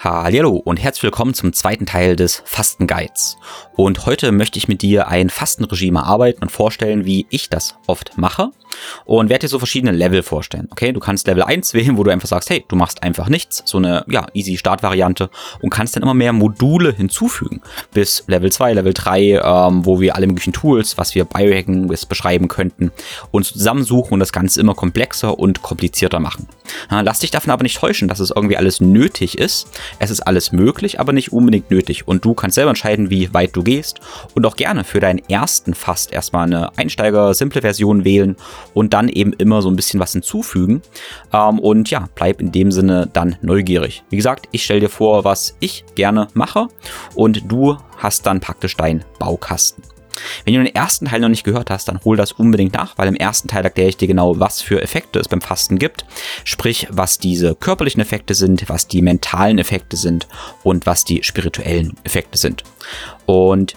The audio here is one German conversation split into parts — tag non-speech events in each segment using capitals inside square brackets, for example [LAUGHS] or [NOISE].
Hallo und herzlich willkommen zum zweiten Teil des Fastenguides. Und heute möchte ich mit dir ein Fastenregime arbeiten und vorstellen, wie ich das oft mache und werde dir so verschiedene Level vorstellen. Okay, du kannst Level 1 wählen, wo du einfach sagst, hey, du machst einfach nichts, so eine ja, easy Startvariante und kannst dann immer mehr Module hinzufügen bis Level 2, Level 3, ähm, wo wir alle möglichen Tools, was wir Biohacken beschreiben könnten, uns zusammensuchen und das Ganze immer komplexer und komplizierter machen. Ja, lass dich davon aber nicht täuschen, dass es irgendwie alles nötig ist. Es ist alles möglich, aber nicht unbedingt nötig und du kannst selber entscheiden, wie weit du gehst und auch gerne für deinen ersten Fast erstmal eine Einsteiger-simple Version wählen und dann eben immer so ein bisschen was hinzufügen. Ähm, und ja, bleib in dem Sinne dann neugierig. Wie gesagt, ich stelle dir vor, was ich gerne mache und du hast dann praktisch deinen Baukasten. Wenn du den ersten Teil noch nicht gehört hast, dann hol das unbedingt nach, weil im ersten Teil erkläre ich dir genau, was für Effekte es beim Fasten gibt. Sprich, was diese körperlichen Effekte sind, was die mentalen Effekte sind und was die spirituellen Effekte sind. Und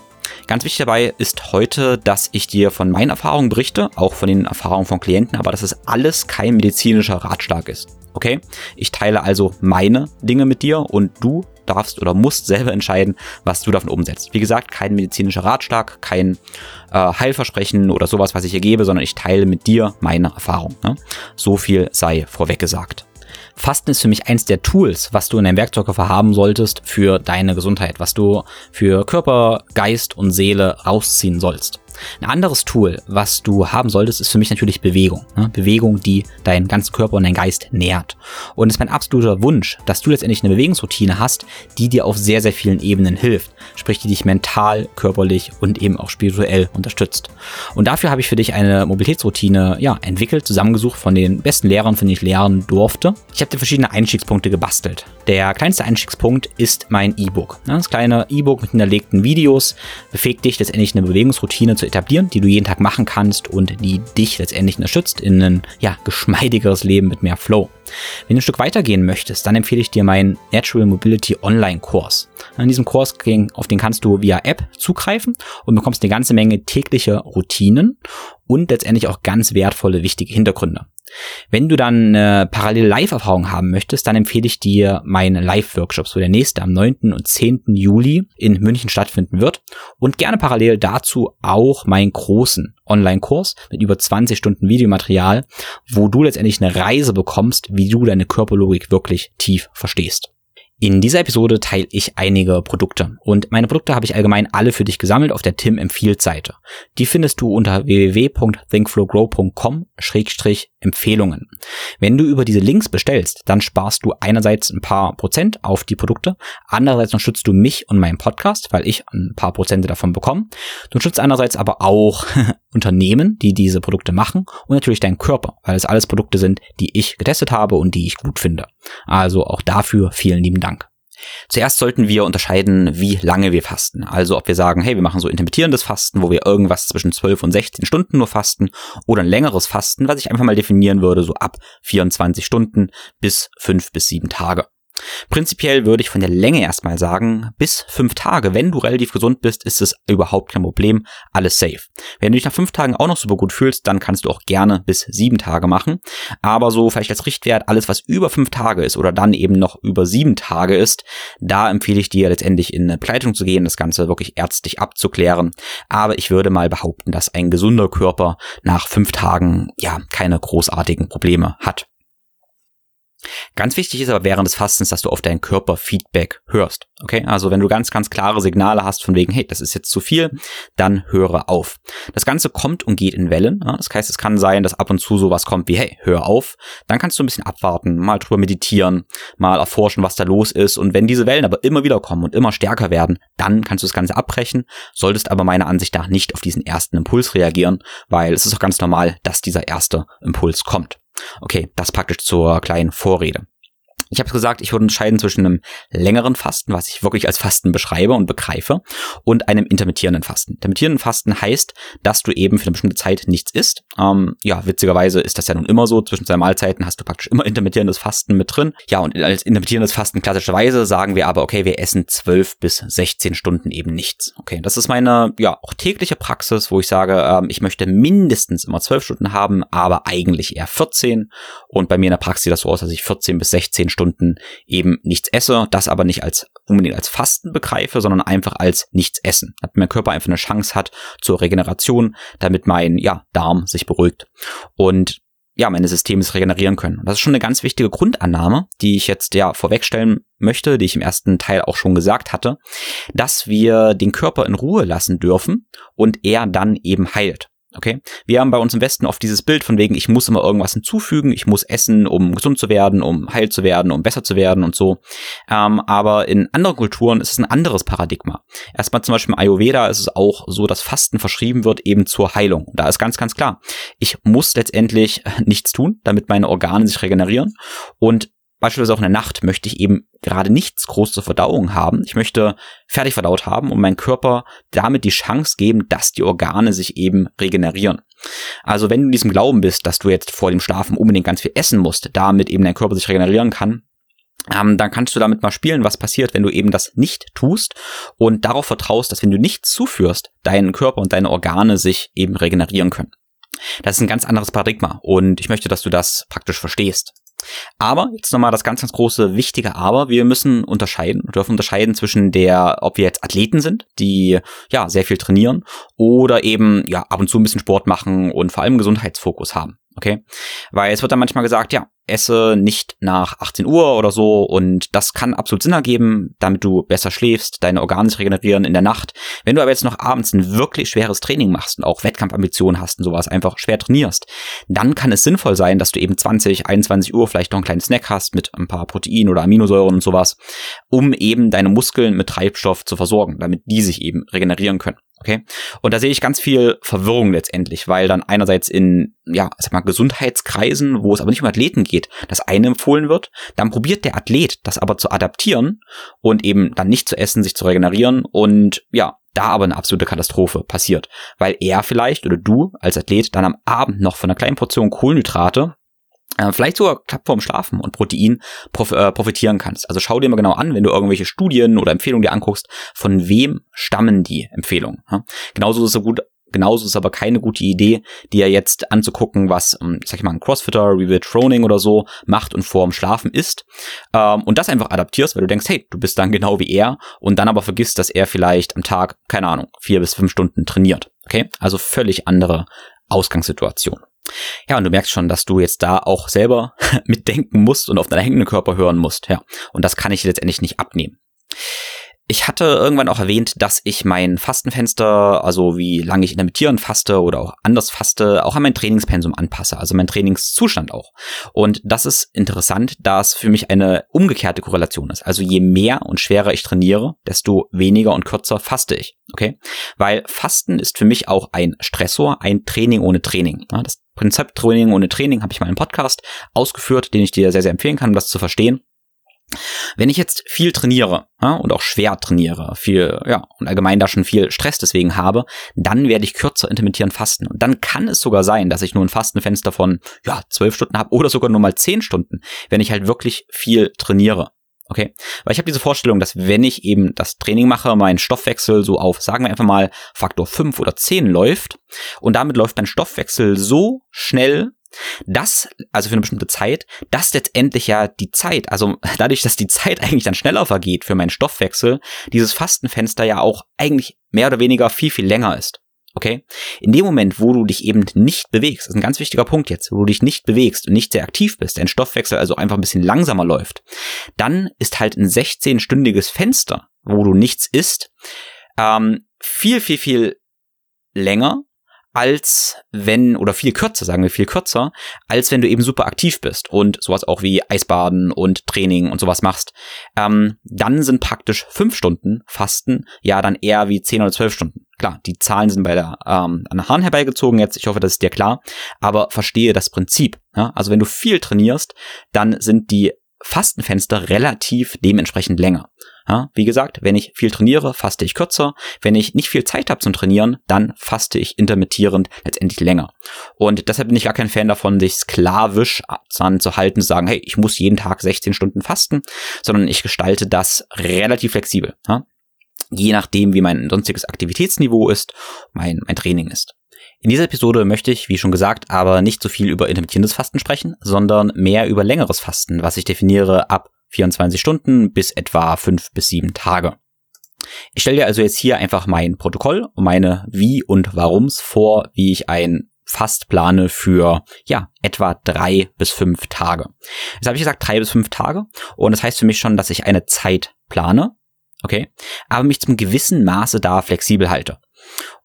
Ganz wichtig dabei ist heute, dass ich dir von meinen Erfahrungen berichte, auch von den Erfahrungen von Klienten, aber dass es alles kein medizinischer Ratschlag ist. Okay? Ich teile also meine Dinge mit dir und du darfst oder musst selber entscheiden, was du davon umsetzt. Wie gesagt, kein medizinischer Ratschlag, kein äh, Heilversprechen oder sowas, was ich hier gebe, sondern ich teile mit dir meine Erfahrung. Ne? So viel sei vorweg gesagt. Fasten ist für mich eins der Tools, was du in deinem Werkzeugkoffer haben solltest für deine Gesundheit, was du für Körper, Geist und Seele rausziehen sollst. Ein anderes Tool, was du haben solltest, ist für mich natürlich Bewegung. Ne? Bewegung, die deinen ganzen Körper und deinen Geist nährt. Und es ist mein absoluter Wunsch, dass du letztendlich eine Bewegungsroutine hast, die dir auf sehr, sehr vielen Ebenen hilft. Sprich, die dich mental, körperlich und eben auch spirituell unterstützt. Und dafür habe ich für dich eine Mobilitätsroutine ja, entwickelt, zusammengesucht von den besten Lehrern, von denen ich lernen durfte. Ich habe dir verschiedene Einstiegspunkte gebastelt. Der kleinste Einstiegspunkt ist mein E-Book. Das kleine E-Book mit hinterlegten Videos befähigt dich letztendlich eine Bewegungsroutine zu etablieren, die du jeden Tag machen kannst und die dich letztendlich unterstützt in ein ja, geschmeidigeres Leben mit mehr Flow. Wenn du ein Stück weitergehen möchtest, dann empfehle ich dir meinen Natural Mobility Online Kurs. In diesem Kurs, auf den kannst du via App zugreifen und bekommst eine ganze Menge tägliche Routinen und letztendlich auch ganz wertvolle, wichtige Hintergründe. Wenn du dann eine parallele Live-Erfahrung haben möchtest, dann empfehle ich dir meine Live-Workshops, wo der nächste am 9. und 10. Juli in München stattfinden wird und gerne parallel dazu auch meinen großen Online-Kurs mit über 20 Stunden Videomaterial, wo du letztendlich eine Reise bekommst, wie du deine Körperlogik wirklich tief verstehst. In dieser Episode teile ich einige Produkte und meine Produkte habe ich allgemein alle für dich gesammelt auf der Tim empfiehlt Seite. Die findest du unter www.thinkflowgrow.com-empfehlungen. Wenn du über diese Links bestellst, dann sparst du einerseits ein paar Prozent auf die Produkte, andererseits unterstützt du mich und meinen Podcast, weil ich ein paar Prozente davon bekomme. Du unterstützt einerseits aber auch [LAUGHS] Unternehmen, die diese Produkte machen und natürlich deinen Körper, weil es alles Produkte sind, die ich getestet habe und die ich gut finde. Also auch dafür vielen lieben Dank. Zuerst sollten wir unterscheiden, wie lange wir fasten. Also ob wir sagen, hey, wir machen so intermittierendes Fasten, wo wir irgendwas zwischen 12 und 16 Stunden nur fasten oder ein längeres Fasten, was ich einfach mal definieren würde, so ab 24 Stunden bis 5 bis 7 Tage. Prinzipiell würde ich von der Länge erstmal sagen, bis fünf Tage, wenn du relativ gesund bist, ist es überhaupt kein Problem, alles safe. Wenn du dich nach fünf Tagen auch noch super gut fühlst, dann kannst du auch gerne bis sieben Tage machen. Aber so vielleicht als Richtwert, alles was über fünf Tage ist oder dann eben noch über sieben Tage ist, da empfehle ich dir letztendlich in eine Begleitung zu gehen, das Ganze wirklich ärztlich abzuklären. Aber ich würde mal behaupten, dass ein gesunder Körper nach fünf Tagen ja keine großartigen Probleme hat. Ganz wichtig ist aber während des Fastens, dass du auf dein Körperfeedback hörst. Okay, also wenn du ganz, ganz klare Signale hast von wegen, hey, das ist jetzt zu viel, dann höre auf. Das Ganze kommt und geht in Wellen. Das heißt, es kann sein, dass ab und zu sowas kommt wie, hey, hör auf. Dann kannst du ein bisschen abwarten, mal drüber meditieren, mal erforschen, was da los ist. Und wenn diese Wellen aber immer wieder kommen und immer stärker werden, dann kannst du das Ganze abbrechen, solltest aber meiner Ansicht nach nicht auf diesen ersten Impuls reagieren, weil es ist auch ganz normal, dass dieser erste Impuls kommt. Okay, das praktisch zur kleinen Vorrede. Ich habe gesagt, ich würde unterscheiden zwischen einem längeren Fasten, was ich wirklich als Fasten beschreibe und begreife, und einem intermittierenden Fasten. Intermittierenden Fasten heißt, dass du eben für eine bestimmte Zeit nichts isst. Ähm, ja, witzigerweise ist das ja nun immer so. Zwischen zwei Mahlzeiten hast du praktisch immer intermittierendes Fasten mit drin. Ja, und als intermittierendes Fasten klassischerweise sagen wir aber, okay, wir essen zwölf bis 16 Stunden eben nichts. Okay, das ist meine, ja, auch tägliche Praxis, wo ich sage, ähm, ich möchte mindestens immer zwölf Stunden haben, aber eigentlich eher 14. Und bei mir in der Praxis sieht das so aus, dass ich 14 bis 16 Stunden Stunden eben nichts esse, das aber nicht als unbedingt als Fasten begreife, sondern einfach als nichts essen. Damit mein Körper einfach eine Chance hat zur Regeneration, damit mein ja, Darm sich beruhigt. Und ja, meine Systeme sich regenerieren können. Und das ist schon eine ganz wichtige Grundannahme, die ich jetzt ja vorwegstellen möchte, die ich im ersten Teil auch schon gesagt hatte, dass wir den Körper in Ruhe lassen dürfen und er dann eben heilt. Okay. Wir haben bei uns im Westen oft dieses Bild von wegen, ich muss immer irgendwas hinzufügen, ich muss essen, um gesund zu werden, um heil zu werden, um besser zu werden und so. Ähm, aber in anderen Kulturen ist es ein anderes Paradigma. Erstmal zum Beispiel im Ayurveda ist es auch so, dass Fasten verschrieben wird eben zur Heilung. Da ist ganz, ganz klar, ich muss letztendlich nichts tun, damit meine Organe sich regenerieren. Und beispielsweise auch in der Nacht möchte ich eben gerade nichts groß zur Verdauung haben. Ich möchte fertig verdaut haben und meinem Körper damit die Chance geben, dass die Organe sich eben regenerieren. Also wenn du in diesem Glauben bist, dass du jetzt vor dem Schlafen unbedingt ganz viel essen musst, damit eben dein Körper sich regenerieren kann, ähm, dann kannst du damit mal spielen, was passiert, wenn du eben das nicht tust und darauf vertraust, dass wenn du nichts zuführst, dein Körper und deine Organe sich eben regenerieren können. Das ist ein ganz anderes Paradigma und ich möchte, dass du das praktisch verstehst. Aber, jetzt nochmal das ganz, ganz große, wichtige Aber, wir müssen unterscheiden, dürfen unterscheiden zwischen der, ob wir jetzt Athleten sind, die ja sehr viel trainieren oder eben ja ab und zu ein bisschen Sport machen und vor allem Gesundheitsfokus haben. Okay? Weil es wird dann manchmal gesagt, ja, esse nicht nach 18 Uhr oder so und das kann absolut Sinn ergeben, damit du besser schläfst, deine Organe sich regenerieren in der Nacht. Wenn du aber jetzt noch abends ein wirklich schweres Training machst und auch Wettkampfambitionen hast und sowas, einfach schwer trainierst, dann kann es sinnvoll sein, dass du eben 20, 21 Uhr vielleicht noch einen kleinen Snack hast mit ein paar Protein oder Aminosäuren und sowas, um eben deine Muskeln mit Treibstoff zu versorgen, damit die sich eben regenerieren können. Okay. Und da sehe ich ganz viel Verwirrung letztendlich, weil dann einerseits in, ja, sag mal, Gesundheitskreisen, wo es aber nicht um Athleten geht, das eine empfohlen wird, dann probiert der Athlet das aber zu adaptieren und eben dann nicht zu essen, sich zu regenerieren und ja, da aber eine absolute Katastrophe passiert, weil er vielleicht oder du als Athlet dann am Abend noch von einer kleinen Portion Kohlenhydrate vielleicht sogar klappt vorm Schlafen und Protein prof äh, profitieren kannst. Also schau dir mal genau an, wenn du irgendwelche Studien oder Empfehlungen dir anguckst, von wem stammen die Empfehlungen. Ja? Genauso ist es gut, genauso ist aber keine gute Idee, dir jetzt anzugucken, was, ähm, sag ich mal, ein Crossfitter, Reveal Troning oder so macht und vorm Schlafen isst ähm, und das einfach adaptierst, weil du denkst, hey, du bist dann genau wie er und dann aber vergisst, dass er vielleicht am Tag, keine Ahnung, vier bis fünf Stunden trainiert. Okay, also völlig andere Ausgangssituation. Ja, und du merkst schon, dass du jetzt da auch selber [LAUGHS] mitdenken musst und auf deinen hängenden Körper hören musst. Ja, und das kann ich letztendlich nicht abnehmen. Ich hatte irgendwann auch erwähnt, dass ich mein Fastenfenster, also wie lange ich intermittierend faste oder auch anders faste, auch an mein Trainingspensum anpasse, also mein Trainingszustand auch. Und das ist interessant, da es für mich eine umgekehrte Korrelation ist. Also je mehr und schwerer ich trainiere, desto weniger und kürzer faste ich. Okay? Weil Fasten ist für mich auch ein Stressor, ein Training ohne Training. Das Prinzip Training ohne Training habe ich mal im Podcast ausgeführt, den ich dir sehr, sehr empfehlen kann, um das zu verstehen. Wenn ich jetzt viel trainiere ja, und auch schwer trainiere, viel, ja, und allgemein da schon viel Stress deswegen habe, dann werde ich kürzer intermittieren fasten. Und dann kann es sogar sein, dass ich nur ein Fastenfenster von ja, zwölf Stunden habe oder sogar nur mal zehn Stunden, wenn ich halt wirklich viel trainiere. Okay, weil ich habe diese Vorstellung, dass wenn ich eben das Training mache, mein Stoffwechsel so auf, sagen wir einfach mal, Faktor 5 oder 10 läuft und damit läuft mein Stoffwechsel so schnell, das, also für eine bestimmte Zeit, dass letztendlich ja die Zeit, also [LAUGHS] dadurch, dass die Zeit eigentlich dann schneller vergeht für meinen Stoffwechsel, dieses Fastenfenster ja auch eigentlich mehr oder weniger viel, viel länger ist. Okay? In dem Moment, wo du dich eben nicht bewegst, ist ein ganz wichtiger Punkt jetzt, wo du dich nicht bewegst und nicht sehr aktiv bist, dein Stoffwechsel also einfach ein bisschen langsamer läuft, dann ist halt ein 16-stündiges Fenster, wo du nichts isst, ähm, viel, viel, viel länger als wenn, oder viel kürzer, sagen wir viel kürzer, als wenn du eben super aktiv bist und sowas auch wie Eisbaden und Training und sowas machst. Ähm, dann sind praktisch fünf Stunden Fasten ja dann eher wie zehn oder zwölf Stunden. Klar, die Zahlen sind bei der ähm, an der Hahn herbeigezogen jetzt. Ich hoffe, das ist dir klar. Aber verstehe das Prinzip. Ja? Also wenn du viel trainierst, dann sind die Fastenfenster relativ dementsprechend länger. Ja, wie gesagt, wenn ich viel trainiere, faste ich kürzer. Wenn ich nicht viel Zeit habe zum Trainieren, dann faste ich intermittierend letztendlich länger. Und deshalb bin ich gar kein Fan davon, sich sklavisch dann zu halten, zu sagen, hey, ich muss jeden Tag 16 Stunden fasten, sondern ich gestalte das relativ flexibel. Ja? Je nachdem, wie mein sonstiges Aktivitätsniveau ist, mein, mein Training ist. In dieser Episode möchte ich, wie schon gesagt, aber nicht so viel über intermittierendes Fasten sprechen, sondern mehr über längeres Fasten, was ich definiere ab 24 Stunden bis etwa 5 bis 7 Tage. Ich stelle dir also jetzt hier einfach mein Protokoll und meine Wie und Warums vor, wie ich ein Fast plane für ja etwa drei bis fünf Tage. Jetzt habe ich gesagt drei bis fünf Tage und das heißt für mich schon, dass ich eine Zeit plane, okay, aber mich zum gewissen Maße da flexibel halte.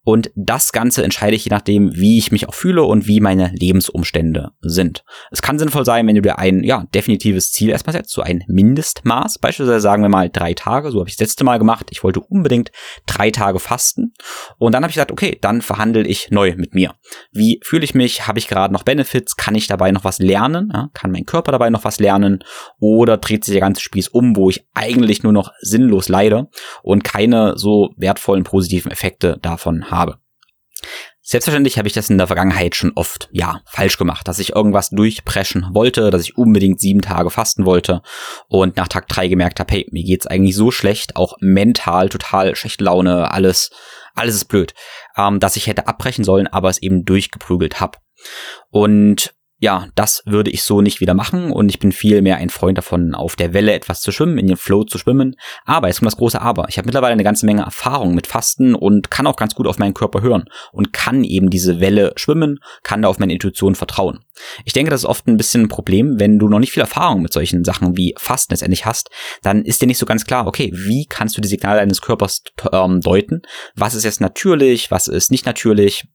Und das Ganze entscheide ich je nachdem, wie ich mich auch fühle und wie meine Lebensumstände sind. Es kann sinnvoll sein, wenn du dir ein ja, definitives Ziel erstmal setzt, so ein Mindestmaß. Beispielsweise sagen wir mal drei Tage, so habe ich das letzte Mal gemacht. Ich wollte unbedingt drei Tage fasten. Und dann habe ich gesagt, okay, dann verhandle ich neu mit mir. Wie fühle ich mich? Habe ich gerade noch Benefits? Kann ich dabei noch was lernen? Ja, kann mein Körper dabei noch was lernen? Oder dreht sich der ganze Spieß um, wo ich eigentlich nur noch sinnlos leide und keine so wertvollen positiven Effekte davon habe? Selbstverständlich habe ich das in der Vergangenheit schon oft, ja, falsch gemacht, dass ich irgendwas durchpreschen wollte, dass ich unbedingt sieben Tage fasten wollte und nach Tag drei gemerkt habe, hey, mir geht's eigentlich so schlecht, auch mental total schlechte Laune, alles, alles ist blöd, ähm, dass ich hätte abbrechen sollen, aber es eben durchgeprügelt habe. Und ja, das würde ich so nicht wieder machen und ich bin viel mehr ein Freund davon, auf der Welle etwas zu schwimmen, in den Flow zu schwimmen. Aber es kommt das große Aber. Ich habe mittlerweile eine ganze Menge Erfahrung mit Fasten und kann auch ganz gut auf meinen Körper hören und kann eben diese Welle schwimmen, kann da auf meine Intuition vertrauen. Ich denke, das ist oft ein bisschen ein Problem, wenn du noch nicht viel Erfahrung mit solchen Sachen wie Fasten letztendlich hast, dann ist dir nicht so ganz klar, okay, wie kannst du die Signale deines Körpers ähm, deuten? Was ist jetzt natürlich, was ist nicht natürlich?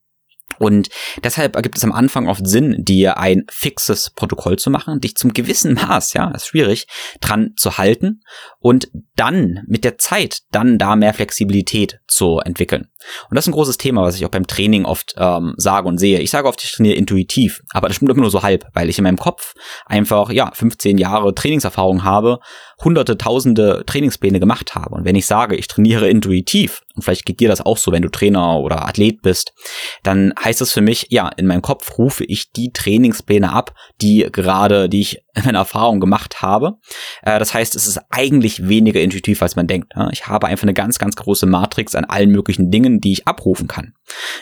Und deshalb ergibt es am Anfang oft Sinn, dir ein fixes Protokoll zu machen, dich zum gewissen Maß, ja, ist schwierig, dran zu halten und dann mit der Zeit dann da mehr Flexibilität zu entwickeln. Und das ist ein großes Thema, was ich auch beim Training oft ähm, sage und sehe. Ich sage oft, ich trainiere intuitiv, aber das stimmt immer nur so halb, weil ich in meinem Kopf einfach, ja, 15 Jahre Trainingserfahrung habe, hunderte, tausende Trainingspläne gemacht habe. Und wenn ich sage, ich trainiere intuitiv, und vielleicht geht dir das auch so, wenn du Trainer oder Athlet bist, dann heißt das für mich, ja, in meinem Kopf rufe ich die Trainingspläne ab, die gerade, die ich in meiner Erfahrung gemacht habe. Äh, das heißt, es ist eigentlich weniger intuitiv, als man denkt. Ich habe einfach eine ganz, ganz große Matrix an allen möglichen Dingen, die ich abrufen kann.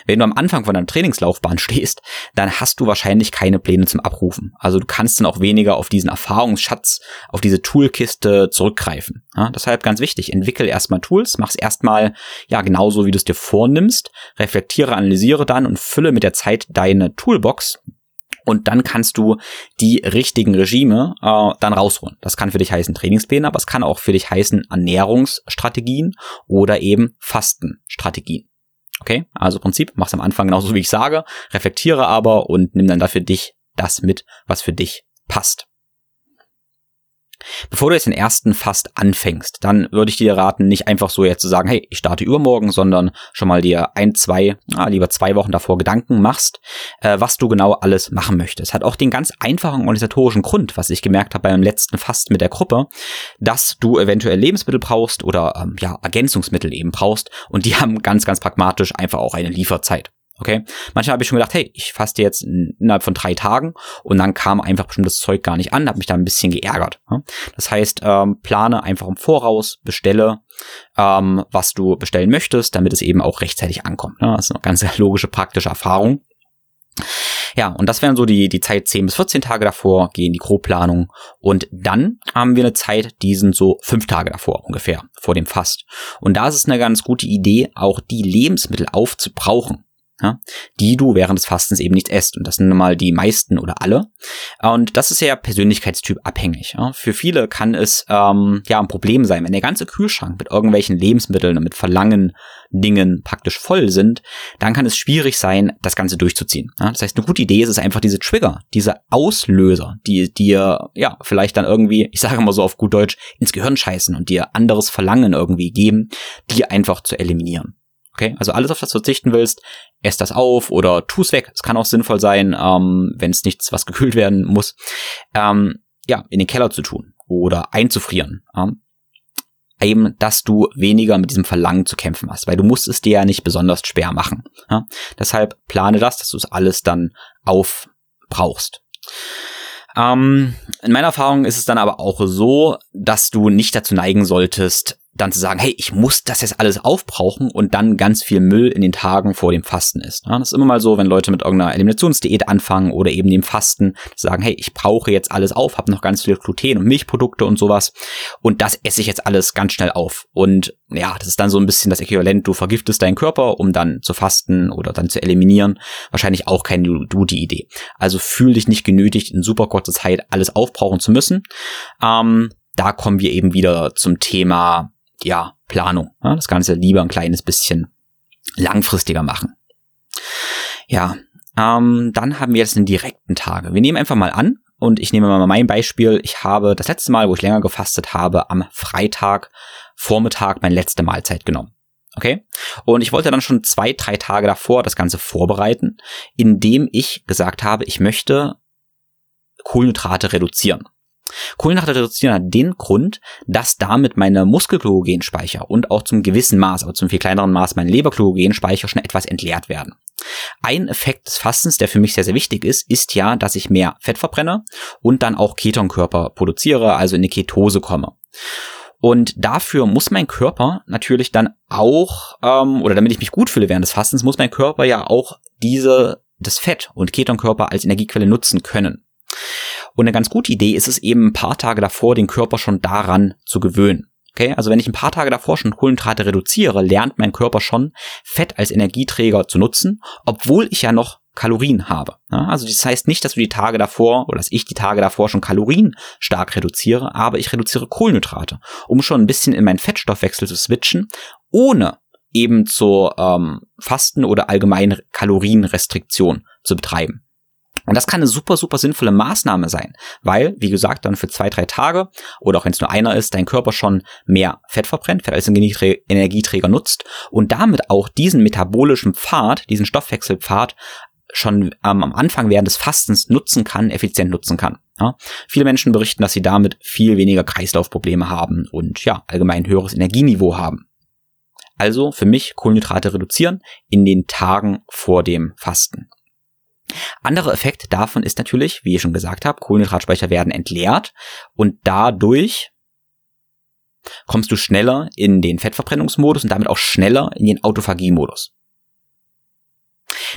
Wenn du am Anfang von deiner Trainingslaufbahn [LAUGHS] stehst, dann hast du wahrscheinlich keine Pläne zum Abrufen. Also du kannst dann auch weniger auf diesen Erfahrungsschatz, auf diese Toolkiste zurückgreifen. Deshalb ganz wichtig, entwickel erstmal Tools, mach's erstmal ja genauso, wie du es dir vornimmst, reflektiere, analysiere dann und fülle mit der Zeit deine Toolbox und dann kannst du die richtigen Regime äh, dann rausholen. Das kann für dich heißen Trainingspläne, aber es kann auch für dich heißen Ernährungsstrategien oder eben Fastenstrategien. Okay, also Prinzip, mach's am Anfang genauso wie ich sage, reflektiere aber und nimm dann dafür dich das mit, was für dich passt. Bevor du jetzt den ersten Fast anfängst, dann würde ich dir raten, nicht einfach so jetzt zu sagen, hey, ich starte übermorgen, sondern schon mal dir ein, zwei, ah, lieber zwei Wochen davor Gedanken machst, äh, was du genau alles machen möchtest. Hat auch den ganz einfachen organisatorischen Grund, was ich gemerkt habe beim letzten Fast mit der Gruppe, dass du eventuell Lebensmittel brauchst oder ähm, ja, Ergänzungsmittel eben brauchst und die haben ganz, ganz pragmatisch einfach auch eine Lieferzeit. Okay. Manchmal habe ich schon gedacht, hey, ich faste jetzt innerhalb von drei Tagen und dann kam einfach bestimmtes Zeug gar nicht an, habe mich da ein bisschen geärgert. Das heißt, ähm, plane einfach im Voraus, bestelle, ähm, was du bestellen möchtest, damit es eben auch rechtzeitig ankommt. Ne? Das ist eine ganz [LAUGHS] logische, praktische Erfahrung. Ja, und das wären so die, die Zeit 10 bis 14 Tage davor, gehen die Grobplanung. Und dann haben wir eine Zeit, die sind so fünf Tage davor ungefähr, vor dem Fast. Und da ist es eine ganz gute Idee, auch die Lebensmittel aufzubrauchen. Ja, die du während des Fastens eben nicht esst. Und das sind nun mal die meisten oder alle. Und das ist ja Persönlichkeitstyp abhängig. Ja. Für viele kann es ähm, ja ein Problem sein, wenn der ganze Kühlschrank mit irgendwelchen Lebensmitteln und mit Verlangen Dingen praktisch voll sind, dann kann es schwierig sein, das Ganze durchzuziehen. Ja. Das heißt, eine gute Idee ist es einfach diese Trigger, diese Auslöser, die dir ja vielleicht dann irgendwie, ich sage mal so auf gut Deutsch, ins Gehirn scheißen und dir anderes Verlangen irgendwie geben, die einfach zu eliminieren. Okay, also alles, auf das du verzichten willst, ess das auf oder tu es weg. Es kann auch sinnvoll sein, ähm, wenn es nichts, was gekühlt werden muss, ähm, ja, in den Keller zu tun oder einzufrieren. Ähm, eben, dass du weniger mit diesem Verlangen zu kämpfen hast, weil du musst es dir ja nicht besonders schwer machen. Ja? Deshalb plane das, dass du es alles dann aufbrauchst. Ähm, in meiner Erfahrung ist es dann aber auch so, dass du nicht dazu neigen solltest, dann zu sagen, hey, ich muss das jetzt alles aufbrauchen und dann ganz viel Müll in den Tagen vor dem Fasten ist. Ja, das ist immer mal so, wenn Leute mit irgendeiner Eliminationsdiät anfangen oder eben dem Fasten, sagen, hey, ich brauche jetzt alles auf, habe noch ganz viel Gluten und Milchprodukte und sowas und das esse ich jetzt alles ganz schnell auf. Und ja, das ist dann so ein bisschen das Äquivalent, du vergiftest deinen Körper, um dann zu fasten oder dann zu eliminieren. Wahrscheinlich auch keine gute Idee. Also fühl dich nicht genötigt, in super kurzer Zeit alles aufbrauchen zu müssen. Ähm, da kommen wir eben wieder zum Thema ja, Planung. Ja, das Ganze lieber ein kleines bisschen langfristiger machen. Ja, ähm, dann haben wir jetzt den direkten Tage. Wir nehmen einfach mal an, und ich nehme mal mein Beispiel. Ich habe das letzte Mal, wo ich länger gefastet habe, am Freitag Vormittag meine letzte Mahlzeit genommen. Okay? Und ich wollte dann schon zwei, drei Tage davor das Ganze vorbereiten, indem ich gesagt habe, ich möchte Kohlenhydrate reduzieren. Kohlenhydrate reduzieren hat den Grund, dass damit meine Muskelglykogenspeicher und auch zum gewissen Maß, aber zum viel kleineren Maß meine Leberglykogenspeicher schon etwas entleert werden. Ein Effekt des Fastens, der für mich sehr, sehr wichtig ist, ist ja, dass ich mehr Fett verbrenne und dann auch Ketonkörper produziere, also in die Ketose komme. Und dafür muss mein Körper natürlich dann auch, ähm, oder damit ich mich gut fühle während des Fastens, muss mein Körper ja auch diese, das Fett und Ketonkörper als Energiequelle nutzen können. Und eine ganz gute Idee ist es eben ein paar Tage davor, den Körper schon daran zu gewöhnen. Okay, also wenn ich ein paar Tage davor schon Kohlenhydrate reduziere, lernt mein Körper schon, Fett als Energieträger zu nutzen, obwohl ich ja noch Kalorien habe. Ja, also das heißt nicht, dass du die Tage davor oder dass ich die Tage davor schon Kalorien stark reduziere, aber ich reduziere Kohlenhydrate, um schon ein bisschen in meinen Fettstoffwechsel zu switchen, ohne eben zur ähm, Fasten oder allgemeinen Kalorienrestriktion zu betreiben. Und das kann eine super, super sinnvolle Maßnahme sein, weil, wie gesagt, dann für zwei, drei Tage oder auch wenn es nur einer ist, dein Körper schon mehr Fett verbrennt, Fett als Energieträger nutzt und damit auch diesen metabolischen Pfad, diesen Stoffwechselpfad schon ähm, am Anfang während des Fastens nutzen kann, effizient nutzen kann. Ja? Viele Menschen berichten, dass sie damit viel weniger Kreislaufprobleme haben und ja, allgemein höheres Energieniveau haben. Also für mich Kohlenhydrate reduzieren in den Tagen vor dem Fasten. Anderer Effekt davon ist natürlich, wie ich schon gesagt habe, Kohlenhydratspeicher werden entleert und dadurch kommst du schneller in den Fettverbrennungsmodus und damit auch schneller in den Autophagiemodus.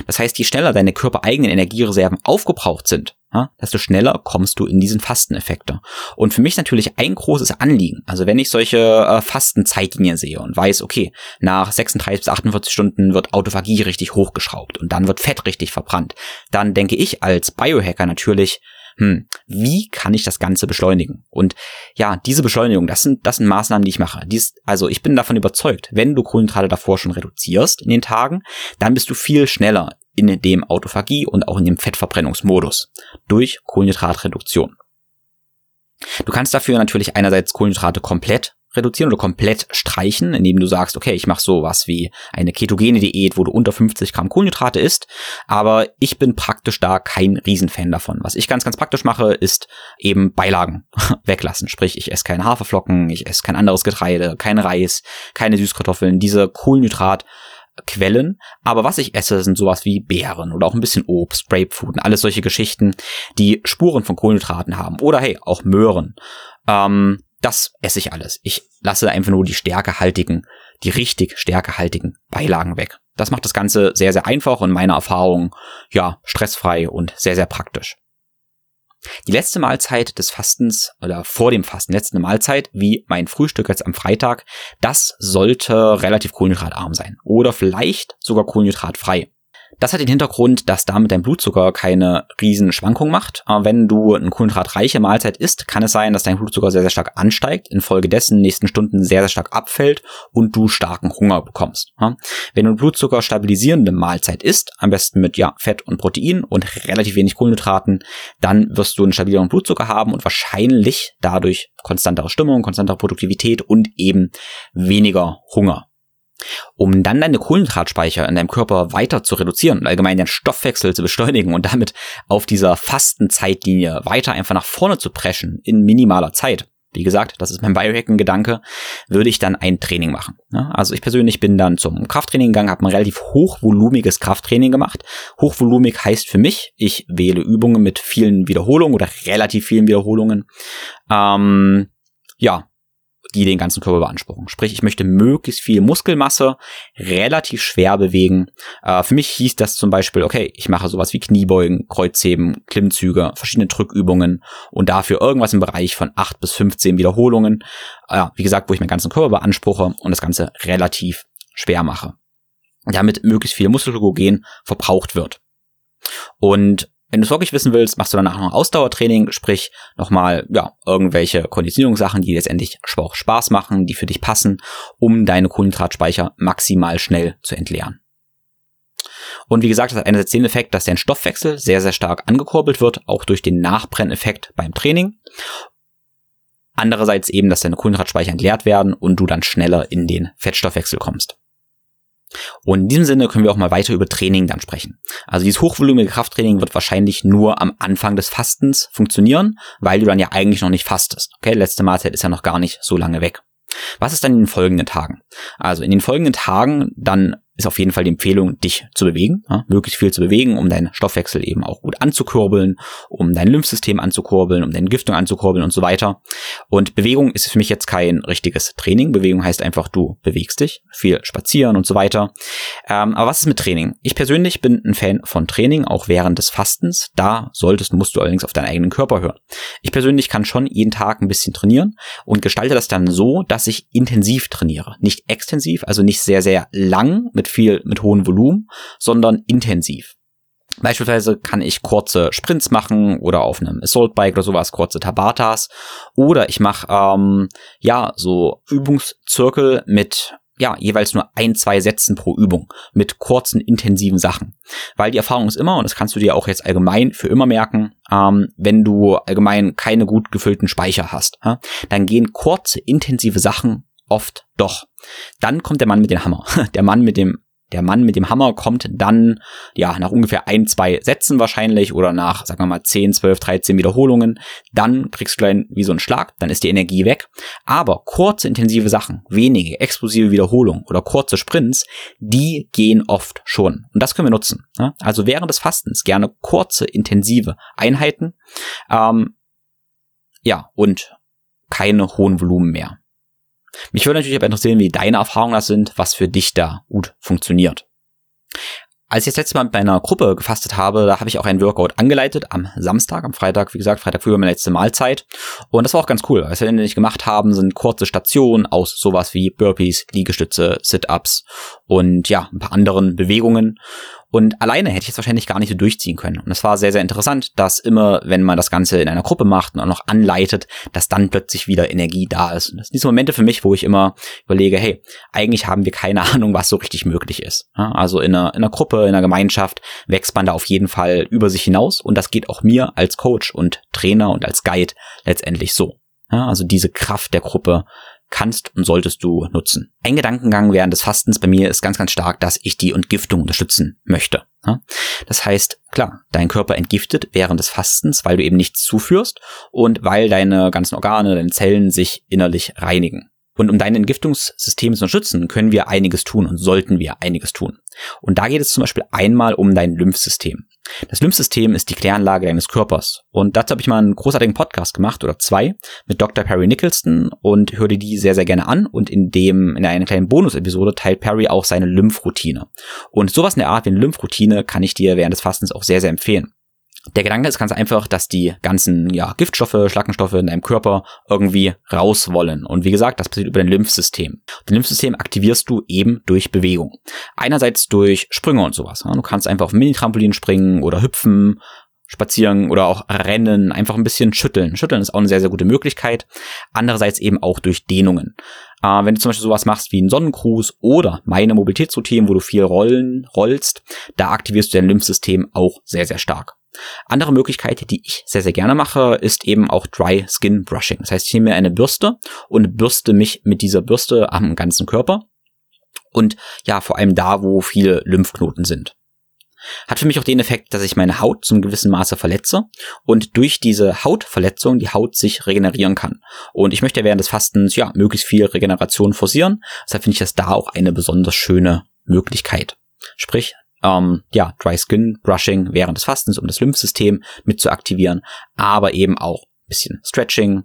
Das heißt, je schneller deine körpereigenen Energiereserven aufgebraucht sind, ja, desto schneller kommst du in diesen Fasteneffekte. Und für mich natürlich ein großes Anliegen. Also wenn ich solche äh, Fastenzeitlinien sehe und weiß, okay, nach 36 bis 48 Stunden wird Autophagie richtig hochgeschraubt und dann wird Fett richtig verbrannt, dann denke ich als Biohacker natürlich, hm, wie kann ich das Ganze beschleunigen? Und ja, diese Beschleunigung, das sind, das sind Maßnahmen, die ich mache. Dies, also ich bin davon überzeugt, wenn du Kohlenhydrate davor schon reduzierst in den Tagen, dann bist du viel schneller in dem Autophagie und auch in dem Fettverbrennungsmodus durch Kohlenhydratreduktion. Du kannst dafür natürlich einerseits Kohlenhydrate komplett reduzieren oder komplett streichen, indem du sagst, okay, ich mache sowas wie eine ketogene Diät, wo du unter 50 Gramm Kohlenhydrate isst, aber ich bin praktisch da kein Riesenfan davon. Was ich ganz, ganz praktisch mache, ist eben Beilagen [LAUGHS] weglassen. Sprich, ich esse keine Haferflocken, ich esse kein anderes Getreide, kein Reis, keine Süßkartoffeln, diese Kohlenhydrat Quellen, aber was ich esse, sind sowas wie Beeren oder auch ein bisschen Obst, Grapefruit und alles solche Geschichten, die Spuren von Kohlenhydraten haben. Oder hey, auch Möhren. Ähm, das esse ich alles. Ich lasse einfach nur die stärkehaltigen, die richtig stärkehaltigen Beilagen weg. Das macht das Ganze sehr, sehr einfach und meiner Erfahrung, ja, stressfrei und sehr, sehr praktisch. Die letzte Mahlzeit des Fastens oder vor dem Fasten, letzte Mahlzeit, wie mein Frühstück jetzt am Freitag, das sollte relativ kohlenhydratarm sein oder vielleicht sogar kohlenhydratfrei. Das hat den Hintergrund, dass damit dein Blutzucker keine riesen Schwankung macht. Aber wenn du eine kohlenhydratreiche Mahlzeit isst, kann es sein, dass dein Blutzucker sehr, sehr stark ansteigt, infolgedessen nächsten Stunden sehr, sehr stark abfällt und du starken Hunger bekommst. Wenn du Blutzucker stabilisierende Mahlzeit isst, am besten mit ja, Fett und Protein und relativ wenig Kohlenhydraten, dann wirst du einen stabileren Blutzucker haben und wahrscheinlich dadurch konstantere Stimmung, konstantere Produktivität und eben weniger Hunger. Um dann deine Kohlenhydratspeicher in deinem Körper weiter zu reduzieren und allgemein den Stoffwechsel zu beschleunigen und damit auf dieser Fastenzeitlinie weiter einfach nach vorne zu preschen in minimaler Zeit. Wie gesagt, das ist mein Biohacken-Gedanke, würde ich dann ein Training machen. Also ich persönlich bin dann zum Krafttraining gegangen, habe ein relativ hochvolumiges Krafttraining gemacht. Hochvolumig heißt für mich, ich wähle Übungen mit vielen Wiederholungen oder relativ vielen Wiederholungen. Ähm, ja, die den ganzen Körper beanspruchen. Sprich, ich möchte möglichst viel Muskelmasse relativ schwer bewegen. Äh, für mich hieß das zum Beispiel, okay, ich mache sowas wie Kniebeugen, Kreuzheben, Klimmzüge, verschiedene Drückübungen und dafür irgendwas im Bereich von 8 bis 15 Wiederholungen. Äh, wie gesagt, wo ich meinen ganzen Körper beanspruche und das Ganze relativ schwer mache. Damit möglichst viel Muskelglykogen verbraucht wird. Und wenn du es wirklich wissen willst, machst du danach noch Ausdauertraining, sprich nochmal, ja, irgendwelche Konditionierungssachen, die letztendlich auch Spaß machen, die für dich passen, um deine Kohlenhydratspeicher maximal schnell zu entleeren. Und wie gesagt, das hat einerseits den Effekt, dass dein Stoffwechsel sehr, sehr stark angekurbelt wird, auch durch den Nachbrenneffekt beim Training. Andererseits eben, dass deine Kohlenhydratspeicher entleert werden und du dann schneller in den Fettstoffwechsel kommst. Und in diesem Sinne können wir auch mal weiter über Training dann sprechen. Also dieses hochvolumige Krafttraining wird wahrscheinlich nur am Anfang des Fastens funktionieren, weil du dann ja eigentlich noch nicht fastest. Okay, letzte Mahlzeit ist ja noch gar nicht so lange weg. Was ist dann in den folgenden Tagen? Also in den folgenden Tagen dann ist auf jeden Fall die Empfehlung, dich zu bewegen, ja, möglichst viel zu bewegen, um deinen Stoffwechsel eben auch gut anzukurbeln, um dein Lymphsystem anzukurbeln, um deine Giftung anzukurbeln und so weiter. Und Bewegung ist für mich jetzt kein richtiges Training. Bewegung heißt einfach, du bewegst dich, viel spazieren und so weiter. Ähm, aber was ist mit Training? Ich persönlich bin ein Fan von Training, auch während des Fastens. Da solltest, musst du allerdings auf deinen eigenen Körper hören. Ich persönlich kann schon jeden Tag ein bisschen trainieren und gestalte das dann so, dass ich intensiv trainiere. Nicht extensiv, also nicht sehr, sehr lang mit mit viel, mit hohem Volumen, sondern intensiv. Beispielsweise kann ich kurze Sprints machen oder auf einem Assault Bike oder sowas, kurze Tabatas. Oder ich mache ähm, ja so Übungszirkel mit ja, jeweils nur ein, zwei Sätzen pro Übung mit kurzen, intensiven Sachen. Weil die Erfahrung ist immer, und das kannst du dir auch jetzt allgemein für immer merken, ähm, wenn du allgemein keine gut gefüllten Speicher hast, ja, dann gehen kurze, intensive Sachen oft doch. Dann kommt der Mann mit dem Hammer. [LAUGHS] Der Mann mit dem der Mann mit dem Hammer kommt dann, ja, nach ungefähr ein, zwei Sätzen wahrscheinlich oder nach, sagen wir mal, 10, 12, 13 Wiederholungen. Dann kriegst du dann wie so einen Schlag, dann ist die Energie weg. Aber kurze, intensive Sachen, wenige, explosive Wiederholungen oder kurze Sprints, die gehen oft schon. Und das können wir nutzen. Ne? Also während des Fastens gerne kurze, intensive Einheiten. Ähm, ja, und keine hohen Volumen mehr. Mich würde natürlich aber interessieren, wie deine Erfahrungen das sind, was für dich da gut funktioniert. Als ich das letzte Mal mit meiner Gruppe gefastet habe, da habe ich auch ein Workout angeleitet am Samstag, am Freitag, wie gesagt, Freitag früh war meine letzte Mahlzeit. Und das war auch ganz cool. Was wir nicht gemacht haben, sind kurze Stationen aus sowas wie Burpees, Liegestütze, Sit-Ups und ja, ein paar anderen Bewegungen. Und alleine hätte ich es wahrscheinlich gar nicht so durchziehen können. Und es war sehr, sehr interessant, dass immer, wenn man das Ganze in einer Gruppe macht und auch noch anleitet, dass dann plötzlich wieder Energie da ist. Und das sind diese Momente für mich, wo ich immer überlege, hey, eigentlich haben wir keine [LAUGHS] Ahnung, was so richtig möglich ist. Also in einer, in einer Gruppe, in einer Gemeinschaft wächst man da auf jeden Fall über sich hinaus. Und das geht auch mir als Coach und Trainer und als Guide letztendlich so. Also diese Kraft der Gruppe kannst und solltest du nutzen. Ein Gedankengang während des Fastens bei mir ist ganz, ganz stark, dass ich die Entgiftung unterstützen möchte. Das heißt, klar, dein Körper entgiftet während des Fastens, weil du eben nichts zuführst und weil deine ganzen Organe, deine Zellen sich innerlich reinigen. Und um dein Entgiftungssystem zu unterstützen, können wir einiges tun und sollten wir einiges tun. Und da geht es zum Beispiel einmal um dein Lymphsystem. Das Lymphsystem ist die Kläranlage deines Körpers. Und dazu habe ich mal einen großartigen Podcast gemacht oder zwei mit Dr. Perry Nicholson und höre dir die sehr, sehr gerne an. Und in dem, in einer kleinen Bonus-Episode teilt Perry auch seine Lymph-Routine. Und sowas in der Art wie eine Lymph-Routine kann ich dir während des Fastens auch sehr, sehr empfehlen. Der Gedanke ist ganz einfach, dass die ganzen ja, Giftstoffe, Schlackenstoffe in deinem Körper irgendwie raus wollen. Und wie gesagt, das passiert über dein Lymphsystem. Dein Lymphsystem aktivierst du eben durch Bewegung. Einerseits durch Sprünge und sowas. Du kannst einfach auf Mini-Trampolin springen oder hüpfen, spazieren oder auch rennen, einfach ein bisschen schütteln. Schütteln ist auch eine sehr, sehr gute Möglichkeit. Andererseits eben auch durch Dehnungen. Äh, wenn du zum Beispiel sowas machst wie einen Sonnencruise oder meine Mobilitätsroutinen, wo du viel rollen, rollst, da aktivierst du dein Lymphsystem auch sehr, sehr stark. Andere Möglichkeit, die ich sehr, sehr gerne mache, ist eben auch Dry Skin Brushing. Das heißt, ich nehme mir eine Bürste und bürste mich mit dieser Bürste am ganzen Körper. Und ja, vor allem da, wo viele Lymphknoten sind. Hat für mich auch den Effekt, dass ich meine Haut zum gewissen Maße verletze und durch diese Hautverletzung die Haut sich regenerieren kann. Und ich möchte während des Fastens ja möglichst viel Regeneration forcieren. Deshalb finde ich das da auch eine besonders schöne Möglichkeit. Sprich, ähm, ja, Dry Skin Brushing während des Fastens, um das Lymphsystem mit zu aktivieren, aber eben auch bisschen Stretching